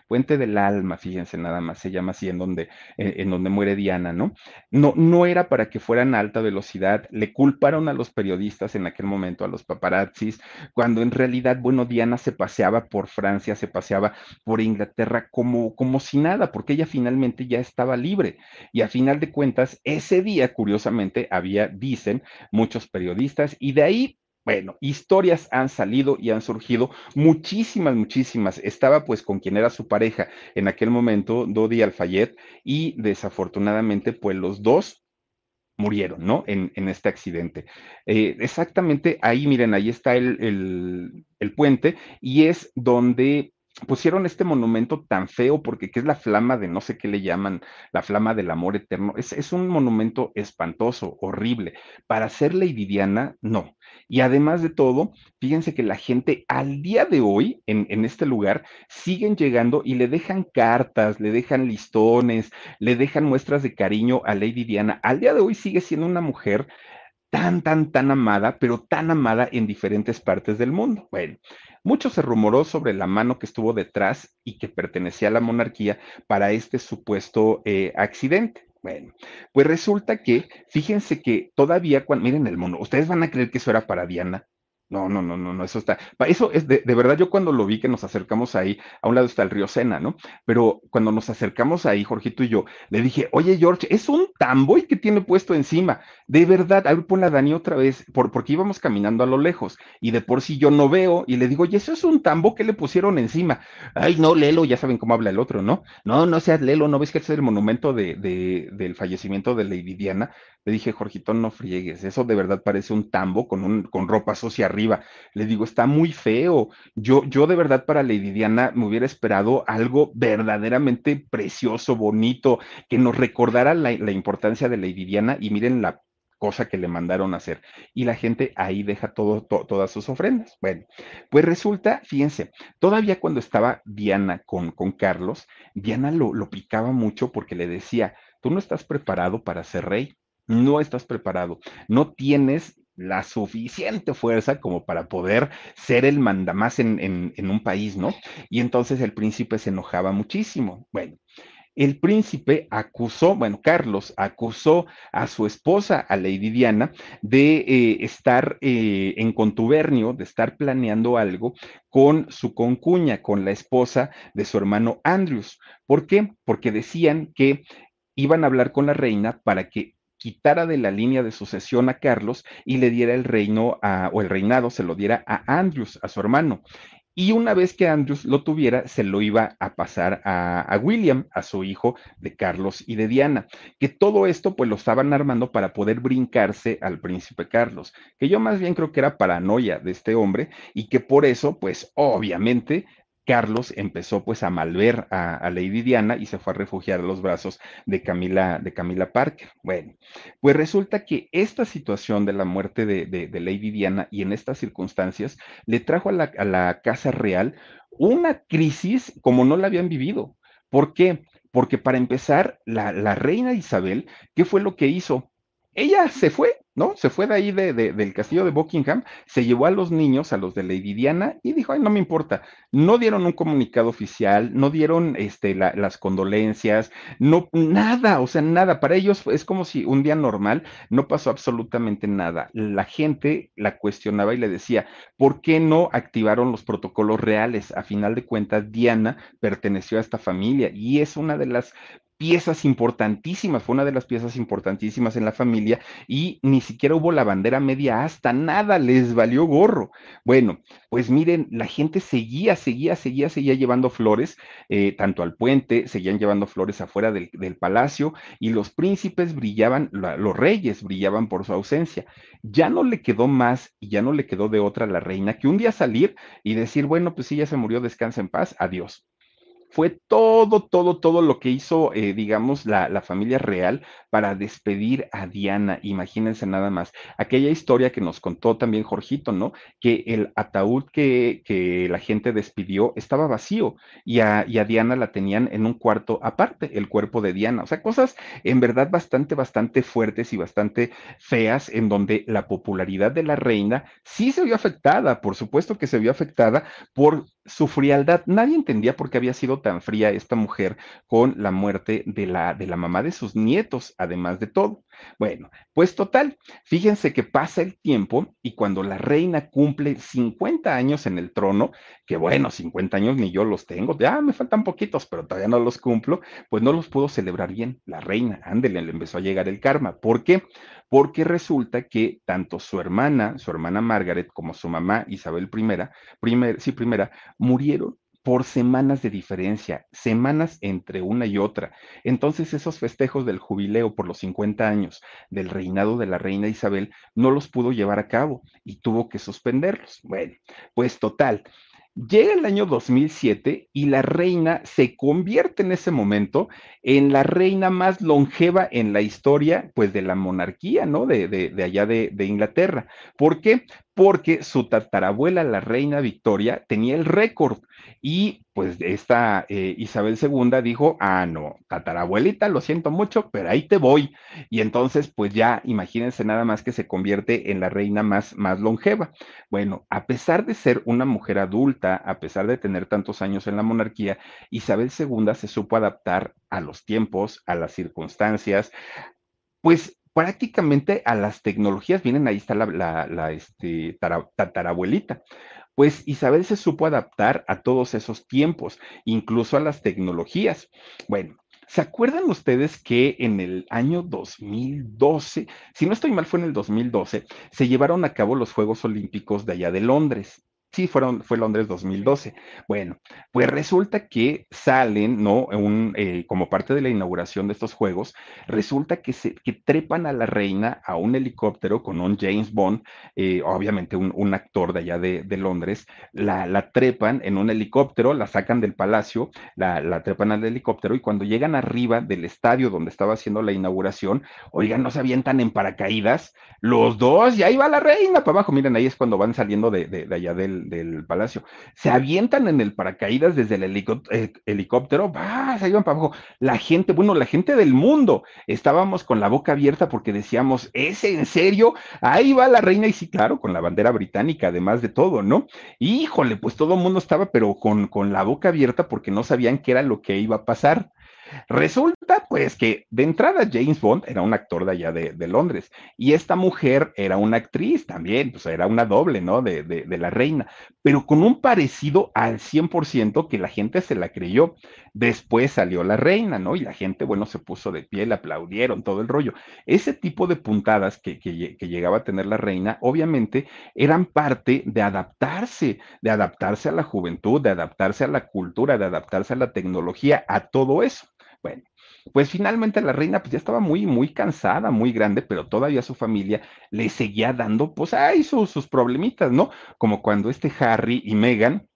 puente del alma, fíjense nada más, se llama así en donde, eh, en donde muere Diana, ¿no? No, no era para que fueran a alta velocidad, le culparon a los periodistas periodistas en aquel momento, a los paparazzis, cuando en realidad, bueno, Diana se paseaba por Francia, se paseaba por Inglaterra como, como si nada, porque ella finalmente ya estaba libre. Y a final de cuentas, ese día, curiosamente, había, dicen, muchos periodistas, y de ahí bueno, historias han salido y han surgido muchísimas, muchísimas. Estaba pues con quien era su pareja en aquel momento, Dodi Alfayet, y desafortunadamente pues los dos murieron, ¿no? En, este accidente. Eh, exactamente ahí, miren, ahí está el, el, puente y es donde pusieron este monumento tan feo porque que es la flama de no sé qué le llaman, la flama del amor eterno. Es, es un monumento espantoso, horrible. Para ser Lady Diana, no. Y además de todo, fíjense que la gente al día de hoy en, en este lugar siguen llegando y le dejan cartas, le dejan listones, le dejan muestras de cariño a Lady Diana. Al día de hoy sigue siendo una mujer tan, tan, tan amada, pero tan amada en diferentes partes del mundo. Bueno, mucho se rumoró sobre la mano que estuvo detrás y que pertenecía a la monarquía para este supuesto eh, accidente. Bueno, pues resulta que, fíjense que todavía, cuando, miren el mono, ustedes van a creer que eso era para Diana. No, no, no, no, no, eso está. Eso es de, de, verdad, yo cuando lo vi que nos acercamos ahí, a un lado está el río Sena, ¿no? Pero cuando nos acercamos ahí, Jorgito y yo, le dije, oye, George, es un tamboy que tiene puesto encima. De verdad, a ver, ponla Dani otra vez, por, porque íbamos caminando a lo lejos y de por sí yo no veo y le digo, oye, eso es un tambo que le pusieron encima. Ay, no, Lelo, ya saben cómo habla el otro, ¿no? No, no seas Lelo, ¿no ves que es el monumento de, de, del fallecimiento de Lady Diana? Le dije, Jorgito, no friegues, eso de verdad parece un tambo con, un, con ropa sucia arriba. Le digo, está muy feo. Yo, yo de verdad para Lady Diana me hubiera esperado algo verdaderamente precioso, bonito, que nos recordara la, importancia de Lady Diana y miren la cosa que le mandaron a hacer. Y la gente ahí deja todo, to, todas sus ofrendas. Bueno, pues resulta, fíjense, todavía cuando estaba Diana con, con Carlos, Diana lo, lo picaba mucho porque le decía, tú no estás preparado para ser rey no estás preparado, no tienes la suficiente fuerza como para poder ser el mandamás en, en, un país, ¿no? Y entonces el príncipe se enojaba muchísimo. Bueno, el príncipe acusó, bueno, Carlos acusó a su esposa, a Lady Diana, de eh, estar eh, en contubernio, de estar planeando algo con su concuña, con la esposa de su hermano Andrews. ¿Por qué? Porque decían que iban a hablar con la reina para que quitara de la línea de sucesión a Carlos y le diera el reino o el reinado se lo diera a Andrews, a su hermano. Y una vez que Andrews lo tuviera, se lo iba a pasar a, a, William, a su hijo de Carlos y de Diana. Que todo esto pues lo estaban armando para poder brincarse al príncipe Carlos, que yo más bien creo que era paranoia de este hombre y que por eso pues obviamente Carlos empezó pues a malver a, a, Lady Diana y se fue a refugiar a los brazos de Camila, de Camila Parker. Bueno, pues resulta que esta situación de la muerte de, Lady Diana y en estas circunstancias le trajo a la, a la Casa Real una crisis como no la habían vivido. ¿Por qué? Porque para empezar, la, la reina Isabel, ¿qué fue lo que hizo? Ella se fue, ¿no? Se fue de ahí de, de, del castillo de Buckingham, se llevó a los niños, a los de Lady Diana, y dijo, ay, no me importa. No dieron un comunicado oficial, no dieron este, la, las condolencias, no, nada, o sea, nada. Para ellos es como si un día normal no pasó absolutamente nada. La gente la cuestionaba y le decía, ¿por qué no activaron los protocolos reales? A final de cuentas, Diana perteneció a esta familia y es una de las piezas importantísimas, fue una de las piezas importantísimas en la familia y ni siquiera hubo la bandera media hasta nada, les valió gorro. Bueno, pues miren, la gente seguía, seguía, seguía, seguía llevando flores, eh, tanto al puente, seguían llevando flores afuera del, palacio y los príncipes brillaban, la, los reyes brillaban por su ausencia. Ya no le quedó más y ya no le quedó de otra la reina que un día salir y decir, bueno, pues sí, ya se murió, descansa en paz, adiós fue todo, todo, todo lo que hizo, eh, digamos, la, familia real para despedir a Diana. Imagínense nada más. Aquella historia que nos contó también Jorgito, ¿no? Que el ataúd que, que la gente despidió estaba vacío y a, y a, Diana la tenían en un cuarto aparte, el cuerpo de Diana. O sea, cosas en verdad bastante, bastante fuertes y bastante feas en donde la popularidad de la reina sí se vio afectada, por supuesto que se vio afectada por su frialdad. Nadie entendía por qué había sido tan fría esta mujer con la muerte de la, de la mamá de sus nietos, además de todo. Bueno, pues total, fíjense que pasa el tiempo y cuando la reina cumple 50 años en el trono, que bueno, 50 años ni yo los tengo, ya me faltan poquitos, pero todavía no los cumplo, pues no los pudo celebrar bien. La reina, ándele, le empezó a llegar el karma. ¿Por qué? Porque resulta que tanto su hermana, su hermana Margaret, como su mamá Isabel I, primer, sí, primera, murieron por semanas de diferencia, semanas entre una y otra. Entonces esos festejos del jubileo por los 50 años del reinado de la reina Isabel no los pudo llevar a cabo y tuvo que suspenderlos. Bueno, pues total, Llega el año 2007 y la reina se convierte en ese momento en la reina más longeva en la historia, pues, de la monarquía, ¿no? De, de, de allá de, de, Inglaterra. ¿Por qué? Porque su tatarabuela, la reina Victoria, tenía el récord y pues esta eh, Isabel II dijo, ah, no, tatarabuelita, lo siento mucho, pero ahí te voy. Y entonces, pues ya imagínense nada más que se convierte en la reina más, más longeva. Bueno, a pesar de ser una mujer adulta, a pesar de tener tantos años en la monarquía, Isabel II se supo adaptar a los tiempos, a las circunstancias, pues prácticamente a las tecnologías, vienen ahí está la, la, este, tatarabuelita. Pues Isabel se supo adaptar a todos esos tiempos, incluso a las tecnologías. Bueno, ¿Se acuerdan ustedes que en el año 2012, si no estoy mal, fue en el 2012, se llevaron a cabo los Juegos Olímpicos de allá de Londres? Sí, fueron, fue Londres 2012. Bueno, pues resulta que salen, ¿no? Un, eh, como parte de la inauguración de estos juegos, resulta que, se, que trepan a la reina a un helicóptero con un James Bond, eh, obviamente un, un, actor de allá de, de Londres, la, la, trepan en un helicóptero, la sacan del palacio, la, la, trepan al helicóptero y cuando llegan arriba del estadio donde estaba haciendo la inauguración, oigan, no se avientan en paracaídas, los dos, y ahí va la reina para abajo, miren, ahí es cuando van saliendo de, de, de allá del del, palacio. Se avientan en el paracaídas desde el eh, helicóptero, va, se iban para abajo. La gente, bueno, la gente del mundo, estábamos con la boca abierta porque decíamos, ¿es en serio? Ahí va la reina, y sí, claro, con la bandera británica, además de todo, ¿no? Híjole, pues todo el mundo estaba, pero con, con la boca abierta porque no sabían qué era lo que iba a pasar. Resulta pues que de entrada James Bond era un actor de allá de, Londres y esta mujer era una actriz también, pues era una doble, ¿no? De, de, la reina, pero con un parecido al 100% que la gente se la creyó. Después salió la reina, ¿no? Y la gente, bueno, se puso de pie, le aplaudieron, todo el rollo. Ese tipo de puntadas que, que llegaba a tener la reina, obviamente, eran parte de adaptarse, de adaptarse a la juventud, de adaptarse a la cultura, de adaptarse a la tecnología, a todo eso. Bueno, pues finalmente la reina pues ya estaba muy, muy cansada, muy grande, pero todavía su familia le seguía dando, pues, ay, sus, sus problemitas, ¿no? Como cuando este Harry y Meghan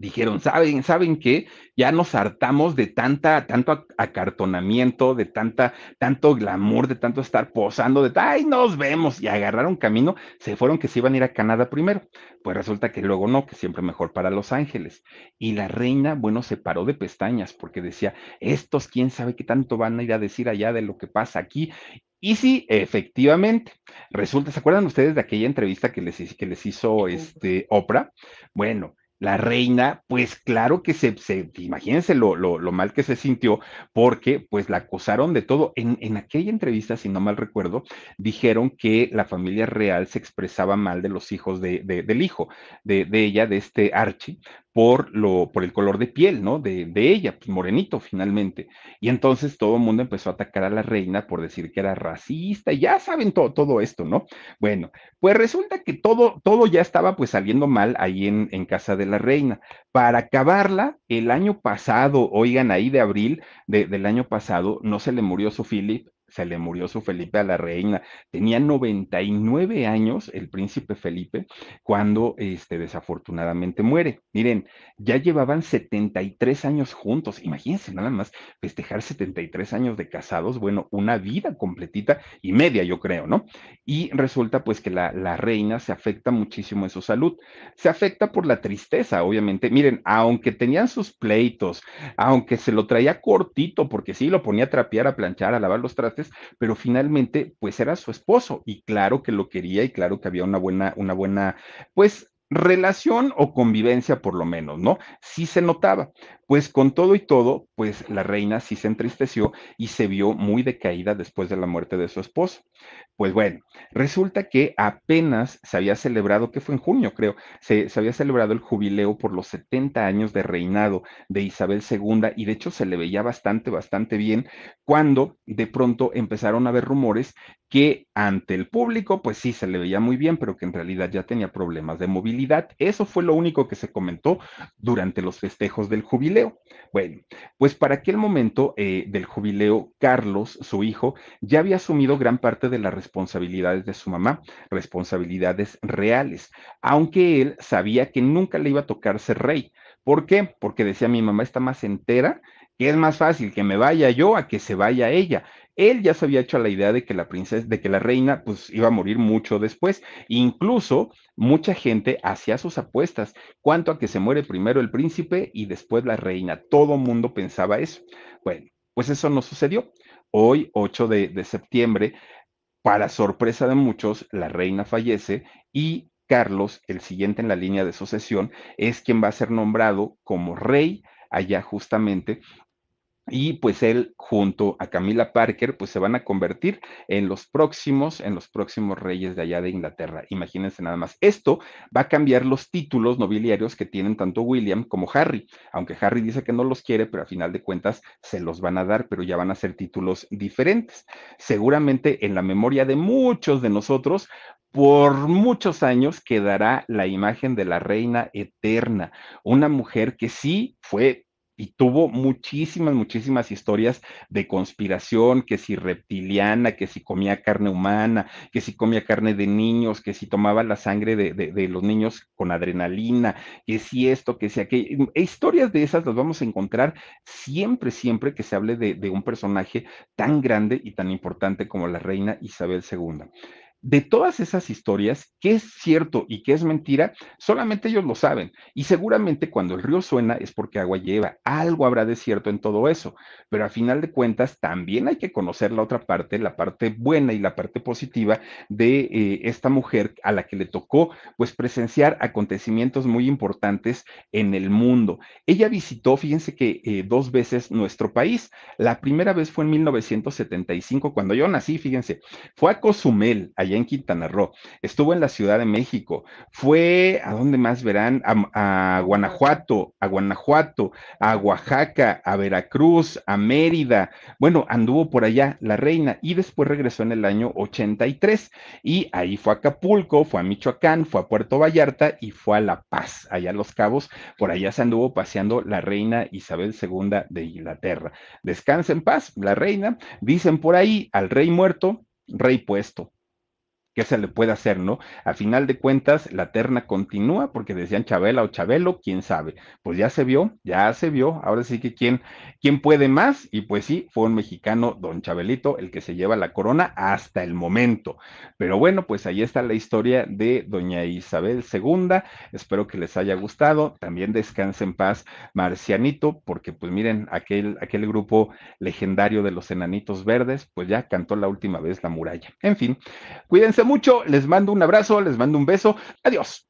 dijeron, ¿saben, ¿saben qué? Ya nos hartamos de tanta, tanto acartonamiento, de tanta, tanto glamour, de tanto estar posando, de, ay, nos vemos, y agarraron camino, se fueron que se iban a ir a Canadá primero. Pues resulta que luego no, que siempre mejor para Los Ángeles. Y la reina, bueno, se paró de pestañas porque decía, estos, quién sabe qué tanto van a ir a decir allá de lo que pasa aquí. Y sí, efectivamente, resulta, ¿se acuerdan ustedes de aquella entrevista que les, que les hizo este Oprah? Bueno, la reina, pues claro que se, se imagínense lo, lo, lo, mal que se sintió, porque pues la acusaron de todo. En, en, aquella entrevista, si no mal recuerdo, dijeron que la familia real se expresaba mal de los hijos de, de, del hijo de, de, ella, de este Archie, por, lo, por el color de piel, ¿no? De, de ella, pues morenito finalmente. Y entonces todo el mundo empezó a atacar a la reina por decir que era racista, y ya saben todo, esto, ¿no? Bueno, pues resulta que todo, todo ya estaba pues saliendo mal ahí en, en casa de la reina. Para acabarla, el año pasado, oigan, ahí de abril de, del año pasado, no se le murió su Philip, se le murió su Felipe a la reina. Tenía 99 años el príncipe Felipe cuando este, desafortunadamente muere. Miren, ya llevaban 73 años juntos. Imagínense nada más festejar 73 años de casados. Bueno, una vida completita y media, yo creo, ¿no? Y resulta pues que la, la reina se afecta muchísimo en su salud. Se afecta por la tristeza, obviamente. Miren, aunque tenían sus pleitos, aunque se lo traía cortito, porque sí, lo ponía a trapear, a planchar, a lavar los trastes, pero finalmente, pues era su esposo y claro que lo quería y claro que había una buena, una buena, pues relación o convivencia por lo menos, ¿no? Sí se notaba. Pues con todo y todo, pues la reina sí se entristeció y se vio muy decaída después de la muerte de su esposo. Pues bueno, resulta que apenas se había celebrado, que fue en junio creo, se, se, había celebrado el jubileo por los 70 años de reinado de Isabel II y de hecho se le veía bastante, bastante bien cuando de pronto empezaron a haber rumores que ante el público, pues sí, se le veía muy bien, pero que en realidad ya tenía problemas de movilidad. Eso fue lo único que se comentó durante los festejos del jubileo. Bueno, pues para aquel momento eh, del jubileo, Carlos, su hijo, ya había asumido gran parte de las responsabilidades de su mamá, responsabilidades reales, aunque él sabía que nunca le iba a tocar ser rey. ¿Por qué? Porque decía mi mamá está más entera que es más fácil que me vaya yo a que se vaya ella. Él ya se había hecho la idea de que la princesa, de que la reina, pues iba a morir mucho después. Incluso mucha gente hacía sus apuestas, cuanto a que se muere primero el príncipe y después la reina. Todo mundo pensaba eso. Bueno, pues eso no sucedió. Hoy, 8 de, de septiembre, para sorpresa de muchos, la reina fallece y Carlos, el siguiente en la línea de sucesión, es quien va a ser nombrado como rey allá justamente y pues él junto a Camila Parker pues se van a convertir en los próximos, en los próximos reyes de allá de Inglaterra. Imagínense nada más. Esto va a cambiar los títulos nobiliarios que tienen tanto William como Harry, aunque Harry dice que no los quiere, pero a final de cuentas se los van a dar, pero ya van a ser títulos diferentes. Seguramente en la memoria de muchos de nosotros por muchos años quedará la imagen de la reina eterna, una mujer que sí fue y tuvo muchísimas, muchísimas historias de conspiración, que si reptiliana, que si comía carne humana, que si comía carne de niños, que si tomaba la sangre de, de, los niños con adrenalina, que si esto, que si aquello. Historias de esas las vamos a encontrar siempre, siempre que se hable de, de un personaje tan grande y tan importante como la reina Isabel II de todas esas historias, qué es cierto y qué es mentira, solamente ellos lo saben. Y seguramente cuando el río suena es porque agua lleva. Algo habrá de cierto en todo eso. Pero a final de cuentas, también hay que conocer la otra parte, la parte buena y la parte positiva de eh, esta mujer a la que le tocó pues presenciar acontecimientos muy importantes en el mundo. Ella visitó, fíjense que eh, dos veces nuestro país. La primera vez fue en 1975, cuando yo nací, fíjense, fue a Cozumel, allá en Quintana Roo, estuvo en la Ciudad de México, fue, ¿a dónde más verán? A, a, Guanajuato, a Guanajuato, a Oaxaca, a Veracruz, a Mérida, bueno, anduvo por allá la reina y después regresó en el año 83 y ahí fue a Acapulco, fue a Michoacán, fue a Puerto Vallarta y fue a La Paz, allá a Los Cabos, por allá se anduvo paseando la reina Isabel II de Inglaterra. Descansa en paz, la reina, dicen por ahí, al rey muerto, rey puesto qué se le puede hacer, ¿no? A final de cuentas, la terna continúa porque decían Chabela o Chabelo, quién sabe. Pues ya se vio, ya se vio. Ahora sí que quién, quién puede más. Y pues sí, fue un mexicano, don Chabelito, el que se lleva la corona hasta el momento. Pero bueno, pues ahí está la historia de doña Isabel II. Espero que les haya gustado. También descanse en paz Marcianito, porque pues miren, aquel, aquel grupo legendario de los enanitos verdes, pues ya cantó la última vez la muralla. En fin, cuídense mucho, les mando un abrazo, les mando un beso. Adiós.